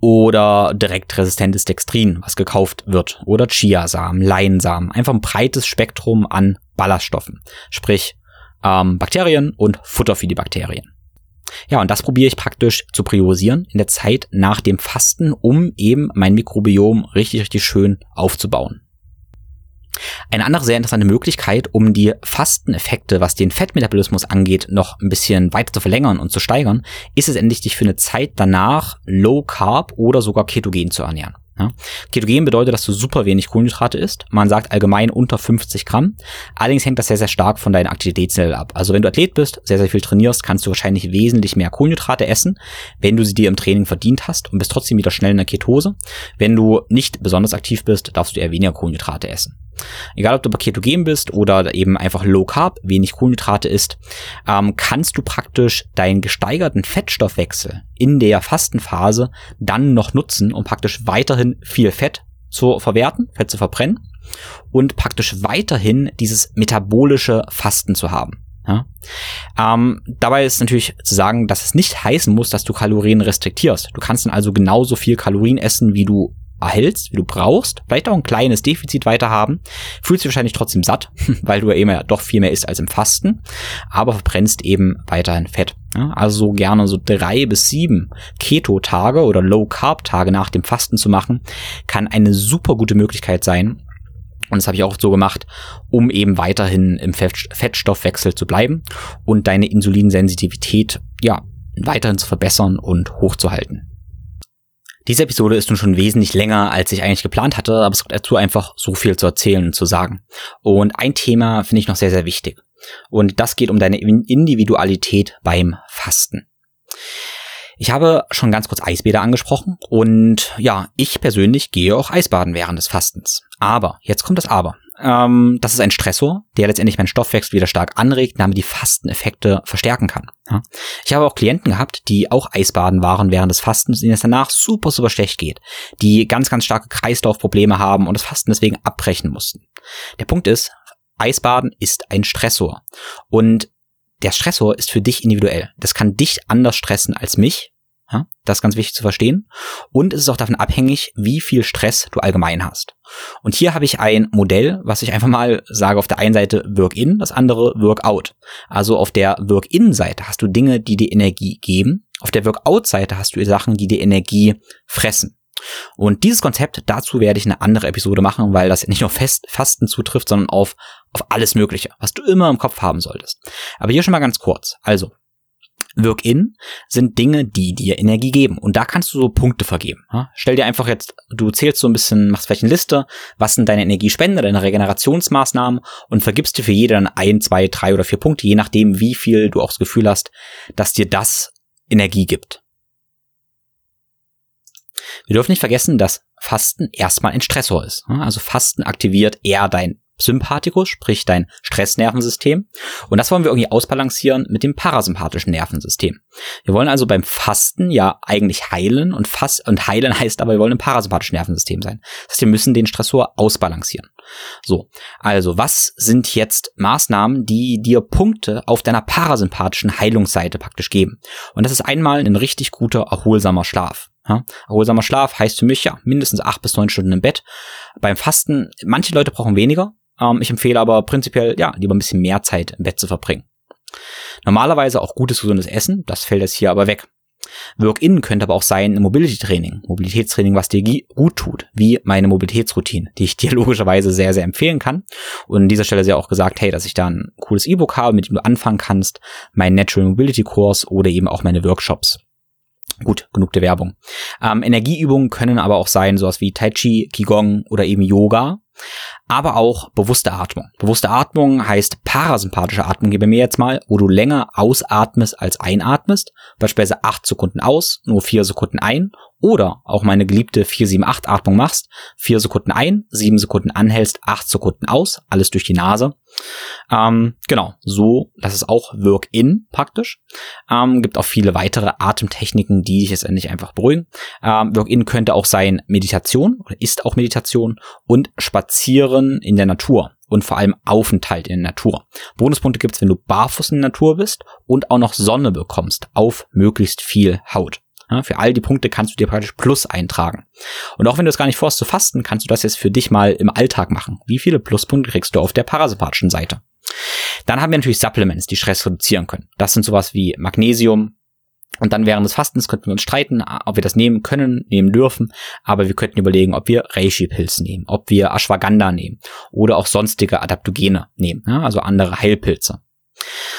oder direkt resistentes Dextrin, was gekauft wird, oder Chiasamen, Leinsamen, einfach ein breites Spektrum an Ballaststoffen, sprich ähm, Bakterien und Futter für die Bakterien. Ja, und das probiere ich praktisch zu priorisieren in der Zeit nach dem Fasten, um eben mein Mikrobiom richtig, richtig schön aufzubauen. Eine andere sehr interessante Möglichkeit, um die Fasteneffekte, was den Fettmetabolismus angeht, noch ein bisschen weiter zu verlängern und zu steigern, ist es endlich, dich für eine Zeit danach Low Carb oder sogar ketogen zu ernähren. Ja. Ketogen bedeutet, dass du super wenig Kohlenhydrate isst. Man sagt allgemein unter 50 Gramm. Allerdings hängt das sehr, sehr stark von deiner Aktivitätslevel ab. Also wenn du Athlet bist, sehr, sehr viel trainierst, kannst du wahrscheinlich wesentlich mehr Kohlenhydrate essen, wenn du sie dir im Training verdient hast und bist trotzdem wieder schnell in der Ketose. Wenn du nicht besonders aktiv bist, darfst du eher weniger Kohlenhydrate essen. Egal, ob du Ketogen bist oder eben einfach Low Carb, wenig Kohlenhydrate isst, ähm, kannst du praktisch deinen gesteigerten Fettstoffwechsel in der Fastenphase dann noch nutzen, um praktisch weiterhin viel Fett zu verwerten, Fett zu verbrennen und praktisch weiterhin dieses metabolische Fasten zu haben. Ja? Ähm, dabei ist natürlich zu sagen, dass es nicht heißen muss, dass du Kalorien restriktierst. Du kannst dann also genauso viel Kalorien essen, wie du erhältst, wie du brauchst, vielleicht auch ein kleines Defizit weiter haben, fühlst dich wahrscheinlich trotzdem satt, [LAUGHS] weil du ja immer doch viel mehr isst als im Fasten, aber verbrennst eben weiterhin Fett. Also so gerne so drei bis sieben Keto-Tage oder Low-Carb-Tage nach dem Fasten zu machen, kann eine super gute Möglichkeit sein, und das habe ich auch so gemacht, um eben weiterhin im Fettstoffwechsel zu bleiben und deine Insulinsensitivität, ja, weiterhin zu verbessern und hochzuhalten. Diese Episode ist nun schon wesentlich länger, als ich eigentlich geplant hatte, aber es gibt dazu einfach so viel zu erzählen und zu sagen. Und ein Thema finde ich noch sehr, sehr wichtig. Und das geht um deine Individualität beim Fasten. Ich habe schon ganz kurz Eisbäder angesprochen und ja, ich persönlich gehe auch Eisbaden während des Fastens. Aber, jetzt kommt das Aber. Ähm, das ist ein Stressor, der letztendlich meinen Stoffwechsel wieder stark anregt, damit die Fasteneffekte verstärken kann. Ja. Ich habe auch Klienten gehabt, die auch Eisbaden waren während des Fastens, denen es danach super, super schlecht geht, die ganz, ganz starke Kreislaufprobleme haben und das Fasten deswegen abbrechen mussten. Der Punkt ist, Eisbaden ist ein Stressor. Und der Stressor ist für dich individuell. Das kann dich anders stressen als mich. Das ist ganz wichtig zu verstehen. Und es ist auch davon abhängig, wie viel Stress du allgemein hast. Und hier habe ich ein Modell, was ich einfach mal sage, auf der einen Seite Work-in, das andere Work-out. Also auf der Work-in-Seite hast du Dinge, die dir Energie geben. Auf der Work-out-Seite hast du Sachen, die dir Energie fressen. Und dieses Konzept, dazu werde ich eine andere Episode machen, weil das nicht nur Fest, Fasten zutrifft, sondern auf, auf alles Mögliche, was du immer im Kopf haben solltest. Aber hier schon mal ganz kurz. Also, Work-in sind Dinge, die dir Energie geben. Und da kannst du so Punkte vergeben. Stell dir einfach jetzt, du zählst so ein bisschen, machst vielleicht eine Liste, was sind deine Energiespende, deine Regenerationsmaßnahmen und vergibst dir für jede dann ein, zwei, drei oder vier Punkte, je nachdem, wie viel du auch das Gefühl hast, dass dir das Energie gibt. Wir dürfen nicht vergessen, dass Fasten erstmal ein Stressor ist. Also Fasten aktiviert eher dein Sympathikus, sprich dein Stressnervensystem. Und das wollen wir irgendwie ausbalancieren mit dem parasympathischen Nervensystem. Wir wollen also beim Fasten ja eigentlich heilen und fast und heilen heißt aber, wir wollen im parasympathischen Nervensystem sein. Das heißt, wir müssen den Stressor ausbalancieren. So, also was sind jetzt Maßnahmen, die dir Punkte auf deiner parasympathischen Heilungsseite praktisch geben? Und das ist einmal ein richtig guter, erholsamer Schlaf. Ja, erholsamer Schlaf heißt für mich ja mindestens acht bis neun Stunden im Bett. Beim Fasten, manche Leute brauchen weniger, ähm, ich empfehle aber prinzipiell, ja, lieber ein bisschen mehr Zeit im Bett zu verbringen. Normalerweise auch gutes, gesundes Essen, das fällt jetzt hier aber weg. Work-in könnte aber auch sein Mobility-Training, Mobilitätstraining, was dir gut tut, wie meine Mobilitätsroutine, die ich dir [LAUGHS] logischerweise sehr, sehr empfehlen kann. Und an dieser Stelle sehr auch gesagt, hey, dass ich da ein cooles E-Book habe, mit dem du anfangen kannst, mein Natural Mobility Kurs oder eben auch meine Workshops. Gut, genug der Werbung. Ähm, Energieübungen können aber auch sein, sowas wie Tai Chi, Qigong oder eben Yoga aber auch bewusste Atmung. Bewusste Atmung heißt parasympathische Atmung, gebe mir jetzt mal, wo du länger ausatmest als einatmest, beispielsweise acht Sekunden aus, nur vier Sekunden ein oder auch meine geliebte 478 Atmung machst, vier Sekunden ein, sieben Sekunden anhältst, acht Sekunden aus, alles durch die Nase. Ähm, genau, so, das ist auch Work-in praktisch. Ähm, gibt auch viele weitere Atemtechniken, die dich jetzt endlich einfach beruhigen. Ähm, Work-in könnte auch sein Meditation oder ist auch Meditation und Spazieren in der Natur und vor allem Aufenthalt in der Natur. Bonuspunkte gibt's, wenn du barfuß in der Natur bist und auch noch Sonne bekommst auf möglichst viel Haut. Für all die Punkte kannst du dir praktisch Plus eintragen. Und auch wenn du es gar nicht vorhast zu fasten, kannst du das jetzt für dich mal im Alltag machen. Wie viele Pluspunkte kriegst du auf der parasympathischen Seite? Dann haben wir natürlich Supplements, die Stress reduzieren können. Das sind sowas wie Magnesium. Und dann während des Fastens könnten wir uns streiten, ob wir das nehmen können, nehmen dürfen. Aber wir könnten überlegen, ob wir Reishi-Pilze nehmen, ob wir Ashwagandha nehmen oder auch sonstige Adaptogene nehmen, also andere Heilpilze.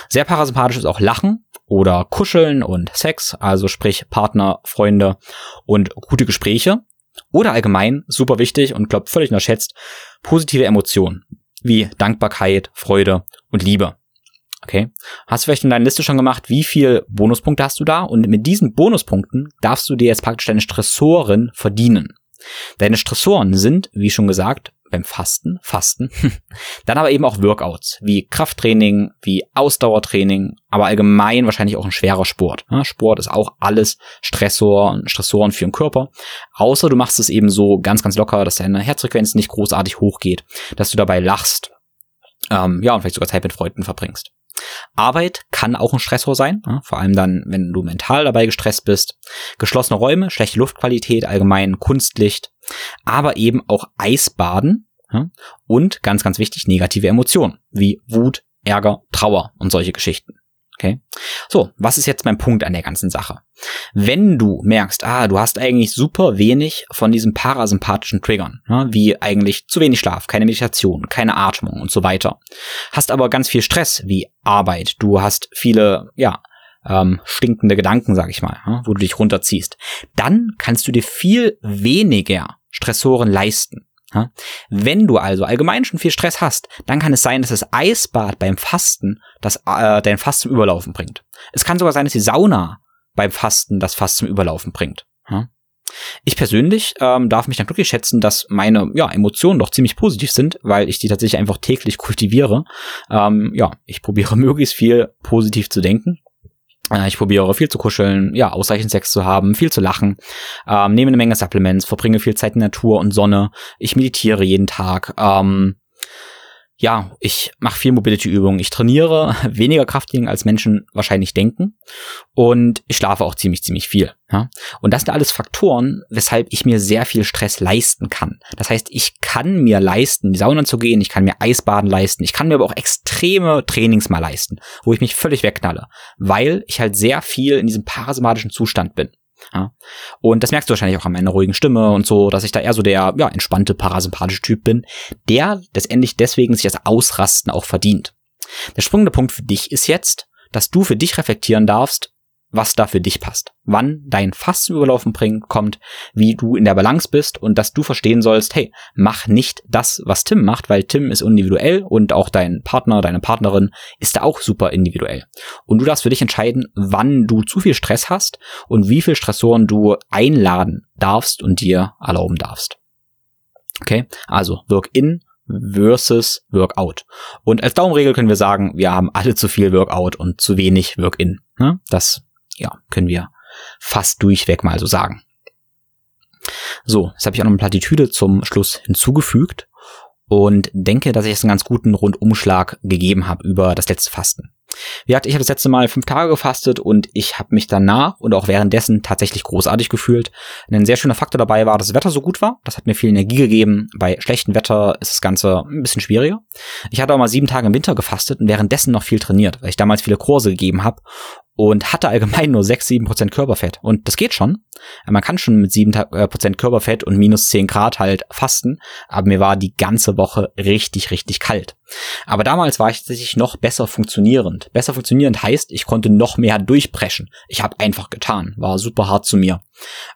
Sehr parasympathisch ist auch Lachen oder Kuscheln und Sex, also sprich Partner, Freunde und gute Gespräche. Oder allgemein, super wichtig und glaube völlig unterschätzt, positive Emotionen wie Dankbarkeit, Freude und Liebe. Okay. Hast du vielleicht in deiner Liste schon gemacht, wie viel Bonuspunkte hast du da? Und mit diesen Bonuspunkten darfst du dir jetzt praktisch deine Stressoren verdienen. Deine Stressoren sind, wie schon gesagt, beim Fasten, Fasten, [LAUGHS] dann aber eben auch Workouts, wie Krafttraining, wie Ausdauertraining, aber allgemein wahrscheinlich auch ein schwerer Sport. Sport ist auch alles Stressor, Stressoren für den Körper, außer du machst es eben so ganz, ganz locker, dass deine Herzfrequenz nicht großartig hochgeht, dass du dabei lachst, ähm, ja, und vielleicht sogar Zeit mit Freunden verbringst. Arbeit kann auch ein Stressor sein, ja, vor allem dann, wenn du mental dabei gestresst bist. Geschlossene Räume, schlechte Luftqualität, allgemein Kunstlicht, aber eben auch Eisbaden ja, und ganz, ganz wichtig, negative Emotionen wie Wut, Ärger, Trauer und solche Geschichten. Okay. So, was ist jetzt mein Punkt an der ganzen Sache? Wenn du merkst, ah, du hast eigentlich super wenig von diesen parasympathischen Triggern, ja, wie eigentlich zu wenig Schlaf, keine Meditation, keine Atmung und so weiter, hast aber ganz viel Stress wie Arbeit, du hast viele, ja, ähm, stinkende Gedanken, sag ich mal, ja, wo du dich runterziehst, dann kannst du dir viel weniger Stressoren leisten. Wenn du also allgemein schon viel Stress hast, dann kann es sein, dass das Eisbad beim Fasten das, äh, dein Fass zum Überlaufen bringt. Es kann sogar sein, dass die Sauna beim Fasten das Fass zum Überlaufen bringt. Ich persönlich ähm, darf mich dann glücklich schätzen, dass meine ja, Emotionen doch ziemlich positiv sind, weil ich die tatsächlich einfach täglich [LAUGHS] kultiviere. Ähm, ja, ich probiere [LAUGHS] möglichst viel positiv zu denken ich probiere viel zu kuscheln, ja, ausreichend Sex zu haben, viel zu lachen, ähm, nehme eine Menge Supplements, verbringe viel Zeit in Natur und Sonne, ich meditiere jeden Tag, ähm, ja, ich mache viel Mobility-Übungen. Ich trainiere [LAUGHS] weniger Krafttraining als Menschen wahrscheinlich denken. Und ich schlafe auch ziemlich, ziemlich viel. Ja? Und das sind alles Faktoren, weshalb ich mir sehr viel Stress leisten kann. Das heißt, ich kann mir leisten, die Sauna zu gehen, ich kann mir Eisbaden leisten, ich kann mir aber auch extreme Trainings mal leisten, wo ich mich völlig wegknalle, weil ich halt sehr viel in diesem parasympathischen Zustand bin. Ja. Und das merkst du wahrscheinlich auch an meiner ruhigen Stimme und so, dass ich da eher so der ja, entspannte, parasympathische Typ bin, der letztendlich deswegen sich das Ausrasten auch verdient. Der springende Punkt für dich ist jetzt, dass du für dich reflektieren darfst, was da für dich passt. Wann dein Fass zum Überlaufen bringt, kommt, wie du in der Balance bist und dass du verstehen sollst, hey, mach nicht das, was Tim macht, weil Tim ist individuell und auch dein Partner, deine Partnerin ist da auch super individuell. Und du darfst für dich entscheiden, wann du zu viel Stress hast und wie viel Stressoren du einladen darfst und dir erlauben darfst. Okay, also work in versus Workout. Und als Daumenregel können wir sagen, wir haben alle zu viel Workout und zu wenig Work-in. Ne? Das ja, können wir fast durchweg mal so sagen. So, jetzt habe ich auch noch eine Plattitüde zum Schluss hinzugefügt und denke, dass ich jetzt einen ganz guten Rundumschlag gegeben habe über das letzte Fasten. Wie gesagt, ich habe das letzte Mal fünf Tage gefastet und ich habe mich danach und auch währenddessen tatsächlich großartig gefühlt. Ein sehr schöner Faktor dabei war, dass das Wetter so gut war. Das hat mir viel Energie gegeben. Bei schlechtem Wetter ist das Ganze ein bisschen schwieriger. Ich hatte auch mal sieben Tage im Winter gefastet und währenddessen noch viel trainiert, weil ich damals viele Kurse gegeben habe und hatte allgemein nur 6, 7 Prozent Körperfett. Und das geht schon. Man kann schon mit 7 äh, Prozent Körperfett und minus 10 Grad halt fasten, aber mir war die ganze Woche richtig, richtig kalt. Aber damals war ich tatsächlich noch besser funktionierend. Besser funktionierend heißt, ich konnte noch mehr durchpreschen. Ich habe einfach getan, war super hart zu mir.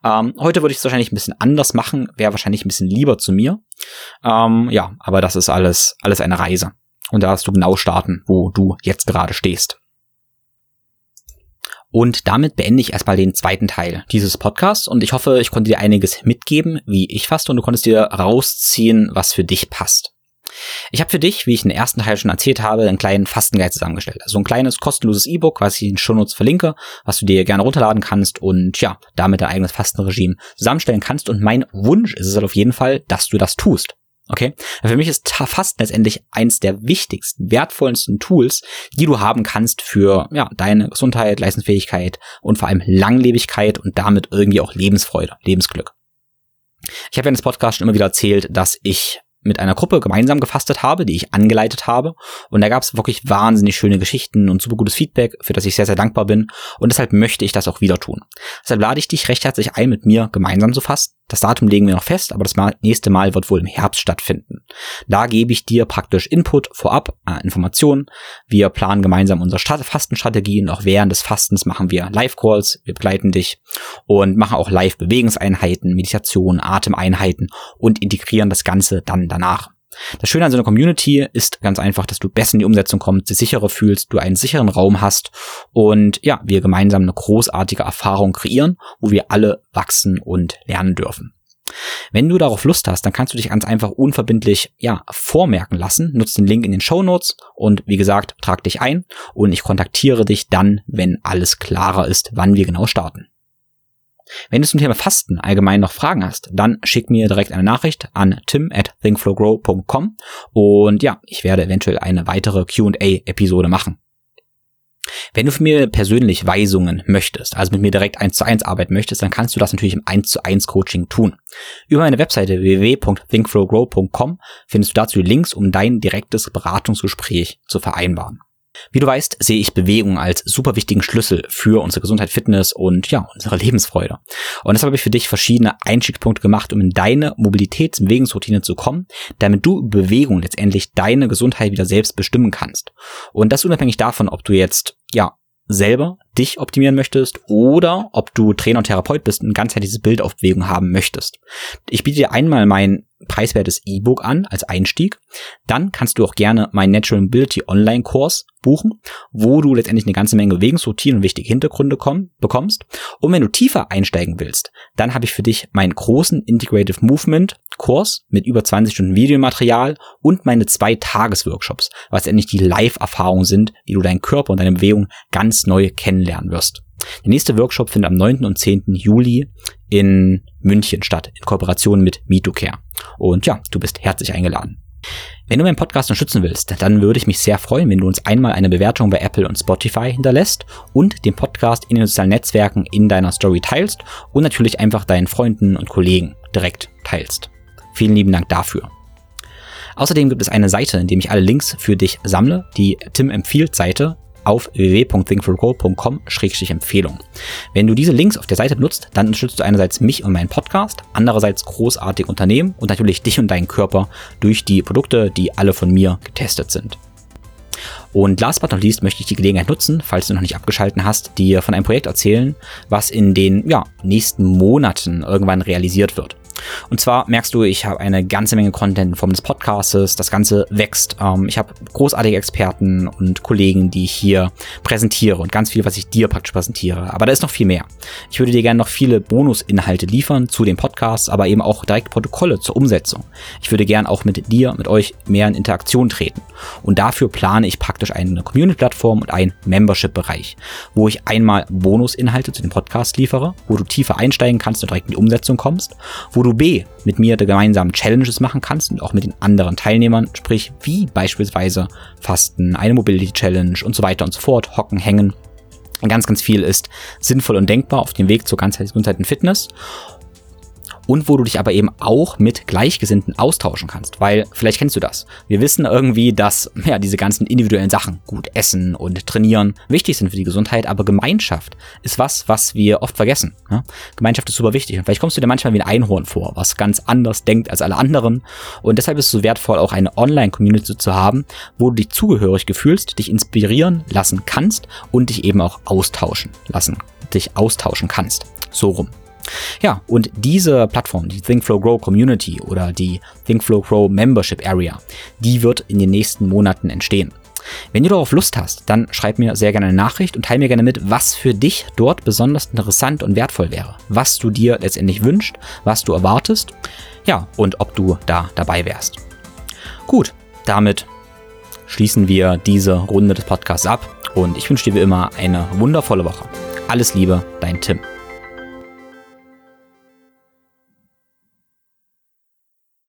Ähm, heute würde ich es wahrscheinlich ein bisschen anders machen, wäre wahrscheinlich ein bisschen lieber zu mir. Ähm, ja, aber das ist alles, alles eine Reise. Und da darfst du genau starten, wo du jetzt gerade stehst. Und damit beende ich erstmal den zweiten Teil dieses Podcasts und ich hoffe, ich konnte dir einiges mitgeben, wie ich faste und du konntest dir rausziehen, was für dich passt. Ich habe für dich, wie ich in der ersten Teil schon erzählt habe, einen kleinen Fastenguide zusammengestellt. Also ein kleines kostenloses E-Book, was ich in den Shownotes verlinke, was du dir gerne runterladen kannst und ja, damit dein eigenes Fastenregime zusammenstellen kannst. Und mein Wunsch ist es halt auf jeden Fall, dass du das tust. Okay? Für mich ist Fasten letztendlich eins der wichtigsten, wertvollsten Tools, die du haben kannst für ja, deine Gesundheit, Leistungsfähigkeit und vor allem Langlebigkeit und damit irgendwie auch Lebensfreude, Lebensglück. Ich habe ja in das Podcast schon immer wieder erzählt, dass ich mit einer Gruppe gemeinsam gefastet habe, die ich angeleitet habe. Und da gab es wirklich wahnsinnig schöne Geschichten und super gutes Feedback, für das ich sehr, sehr dankbar bin. Und deshalb möchte ich das auch wieder tun. Deshalb lade ich dich recht herzlich ein, mit mir gemeinsam zu fasten. Das Datum legen wir noch fest, aber das nächste Mal wird wohl im Herbst stattfinden. Da gebe ich dir praktisch Input vorab, äh, Informationen. Wir planen gemeinsam unsere Fastenstrategie und auch während des Fastens machen wir Live-Calls, wir begleiten dich und machen auch Live-Bewegungseinheiten, Meditation, Atemeinheiten und integrieren das Ganze dann danach. Das Schöne an so einer Community ist ganz einfach, dass du besser in die Umsetzung kommst, dich sicherer fühlst, du einen sicheren Raum hast und ja, wir gemeinsam eine großartige Erfahrung kreieren, wo wir alle wachsen und lernen dürfen. Wenn du darauf Lust hast, dann kannst du dich ganz einfach unverbindlich ja vormerken lassen. Nutz den Link in den Show Notes und wie gesagt, trag dich ein und ich kontaktiere dich dann, wenn alles klarer ist, wann wir genau starten. Wenn du zum Thema Fasten allgemein noch Fragen hast, dann schick mir direkt eine Nachricht an tim at thinkflowgrow.com und ja, ich werde eventuell eine weitere Q&A-Episode machen. Wenn du von mir persönlich Weisungen möchtest, also mit mir direkt eins zu eins arbeiten möchtest, dann kannst du das natürlich im eins zu eins Coaching tun. Über meine Webseite www.thinkflowgrow.com findest du dazu Links, um dein direktes Beratungsgespräch zu vereinbaren. Wie du weißt, sehe ich Bewegung als super wichtigen Schlüssel für unsere Gesundheit, Fitness und ja, unsere Lebensfreude. Und deshalb habe ich für dich verschiedene Einstiegspunkte gemacht, um in deine Mobilitäts- und Bewegungsroutine zu kommen, damit du Bewegung letztendlich deine Gesundheit wieder selbst bestimmen kannst. Und das unabhängig davon, ob du jetzt ja selber dich optimieren möchtest oder ob du Trainer und Therapeut bist und ein ganzheitliches Bild auf Bewegung haben möchtest. Ich biete dir einmal mein preiswertes E-Book an als Einstieg. Dann kannst du auch gerne mein Natural Mobility Online Kurs buchen, wo du letztendlich eine ganze Menge Bewegungsroutinen und wichtige Hintergründe komm, bekommst. Und wenn du tiefer einsteigen willst, dann habe ich für dich meinen großen Integrative Movement Kurs mit über 20 Stunden Videomaterial und meine zwei Tagesworkshops, was endlich die Live-Erfahrungen sind, wie du deinen Körper und deine Bewegung ganz neu kennenlernen wirst. Der nächste Workshop findet am 9. und 10. Juli in München statt, in Kooperation mit MeToCare. Und ja, du bist herzlich eingeladen. Wenn du meinen Podcast unterstützen willst, dann würde ich mich sehr freuen, wenn du uns einmal eine Bewertung bei Apple und Spotify hinterlässt und den Podcast in den sozialen Netzwerken in deiner Story teilst und natürlich einfach deinen Freunden und Kollegen direkt teilst. Vielen lieben Dank dafür. Außerdem gibt es eine Seite, in der ich alle Links für dich sammle, die Tim empfiehlt Seite auf www.thinkforgrow.com-empfehlung. Wenn du diese Links auf der Seite benutzt, dann unterstützt du einerseits mich und meinen Podcast, andererseits großartige Unternehmen und natürlich dich und deinen Körper durch die Produkte, die alle von mir getestet sind. Und last but not least möchte ich die Gelegenheit nutzen, falls du noch nicht abgeschalten hast, dir von einem Projekt erzählen, was in den ja, nächsten Monaten irgendwann realisiert wird. Und zwar merkst du, ich habe eine ganze Menge Content in Form des Podcasts. Das Ganze wächst. Ähm, ich habe großartige Experten und Kollegen, die ich hier präsentiere und ganz viel, was ich dir praktisch präsentiere. Aber da ist noch viel mehr. Ich würde dir gerne noch viele Bonusinhalte liefern zu den Podcasts, aber eben auch direkt Protokolle zur Umsetzung. Ich würde gerne auch mit dir, mit euch mehr in Interaktion treten. Und dafür plane ich praktisch eine Community-Plattform und einen Membership-Bereich, wo ich einmal Bonusinhalte zu den Podcasts liefere, wo du tiefer einsteigen kannst und direkt in die Umsetzung kommst, wo du du B mit mir gemeinsam Challenges machen kannst und auch mit den anderen Teilnehmern, sprich wie beispielsweise Fasten, eine Mobility Challenge und so weiter und so fort, Hocken, Hängen. Ganz, ganz viel ist sinnvoll und denkbar auf dem Weg zur ganzheitlichen Gesundheit und Fitness und wo du dich aber eben auch mit Gleichgesinnten austauschen kannst, weil vielleicht kennst du das. Wir wissen irgendwie, dass ja diese ganzen individuellen Sachen, gut essen und trainieren, wichtig sind für die Gesundheit, aber Gemeinschaft ist was, was wir oft vergessen. Ja? Gemeinschaft ist super wichtig und vielleicht kommst du dir manchmal wie ein Einhorn vor, was ganz anders denkt als alle anderen und deshalb ist es so wertvoll, auch eine Online-Community zu haben, wo du dich zugehörig gefühlst, dich inspirieren lassen kannst und dich eben auch austauschen lassen, dich austauschen kannst. So rum. Ja, und diese Plattform, die ThinkFlow Grow Community oder die ThinkFlow Grow Membership Area, die wird in den nächsten Monaten entstehen. Wenn du darauf Lust hast, dann schreib mir sehr gerne eine Nachricht und teile mir gerne mit, was für dich dort besonders interessant und wertvoll wäre. Was du dir letztendlich wünschst, was du erwartest, ja, und ob du da dabei wärst. Gut, damit schließen wir diese Runde des Podcasts ab und ich wünsche dir wie immer eine wundervolle Woche. Alles Liebe, dein Tim.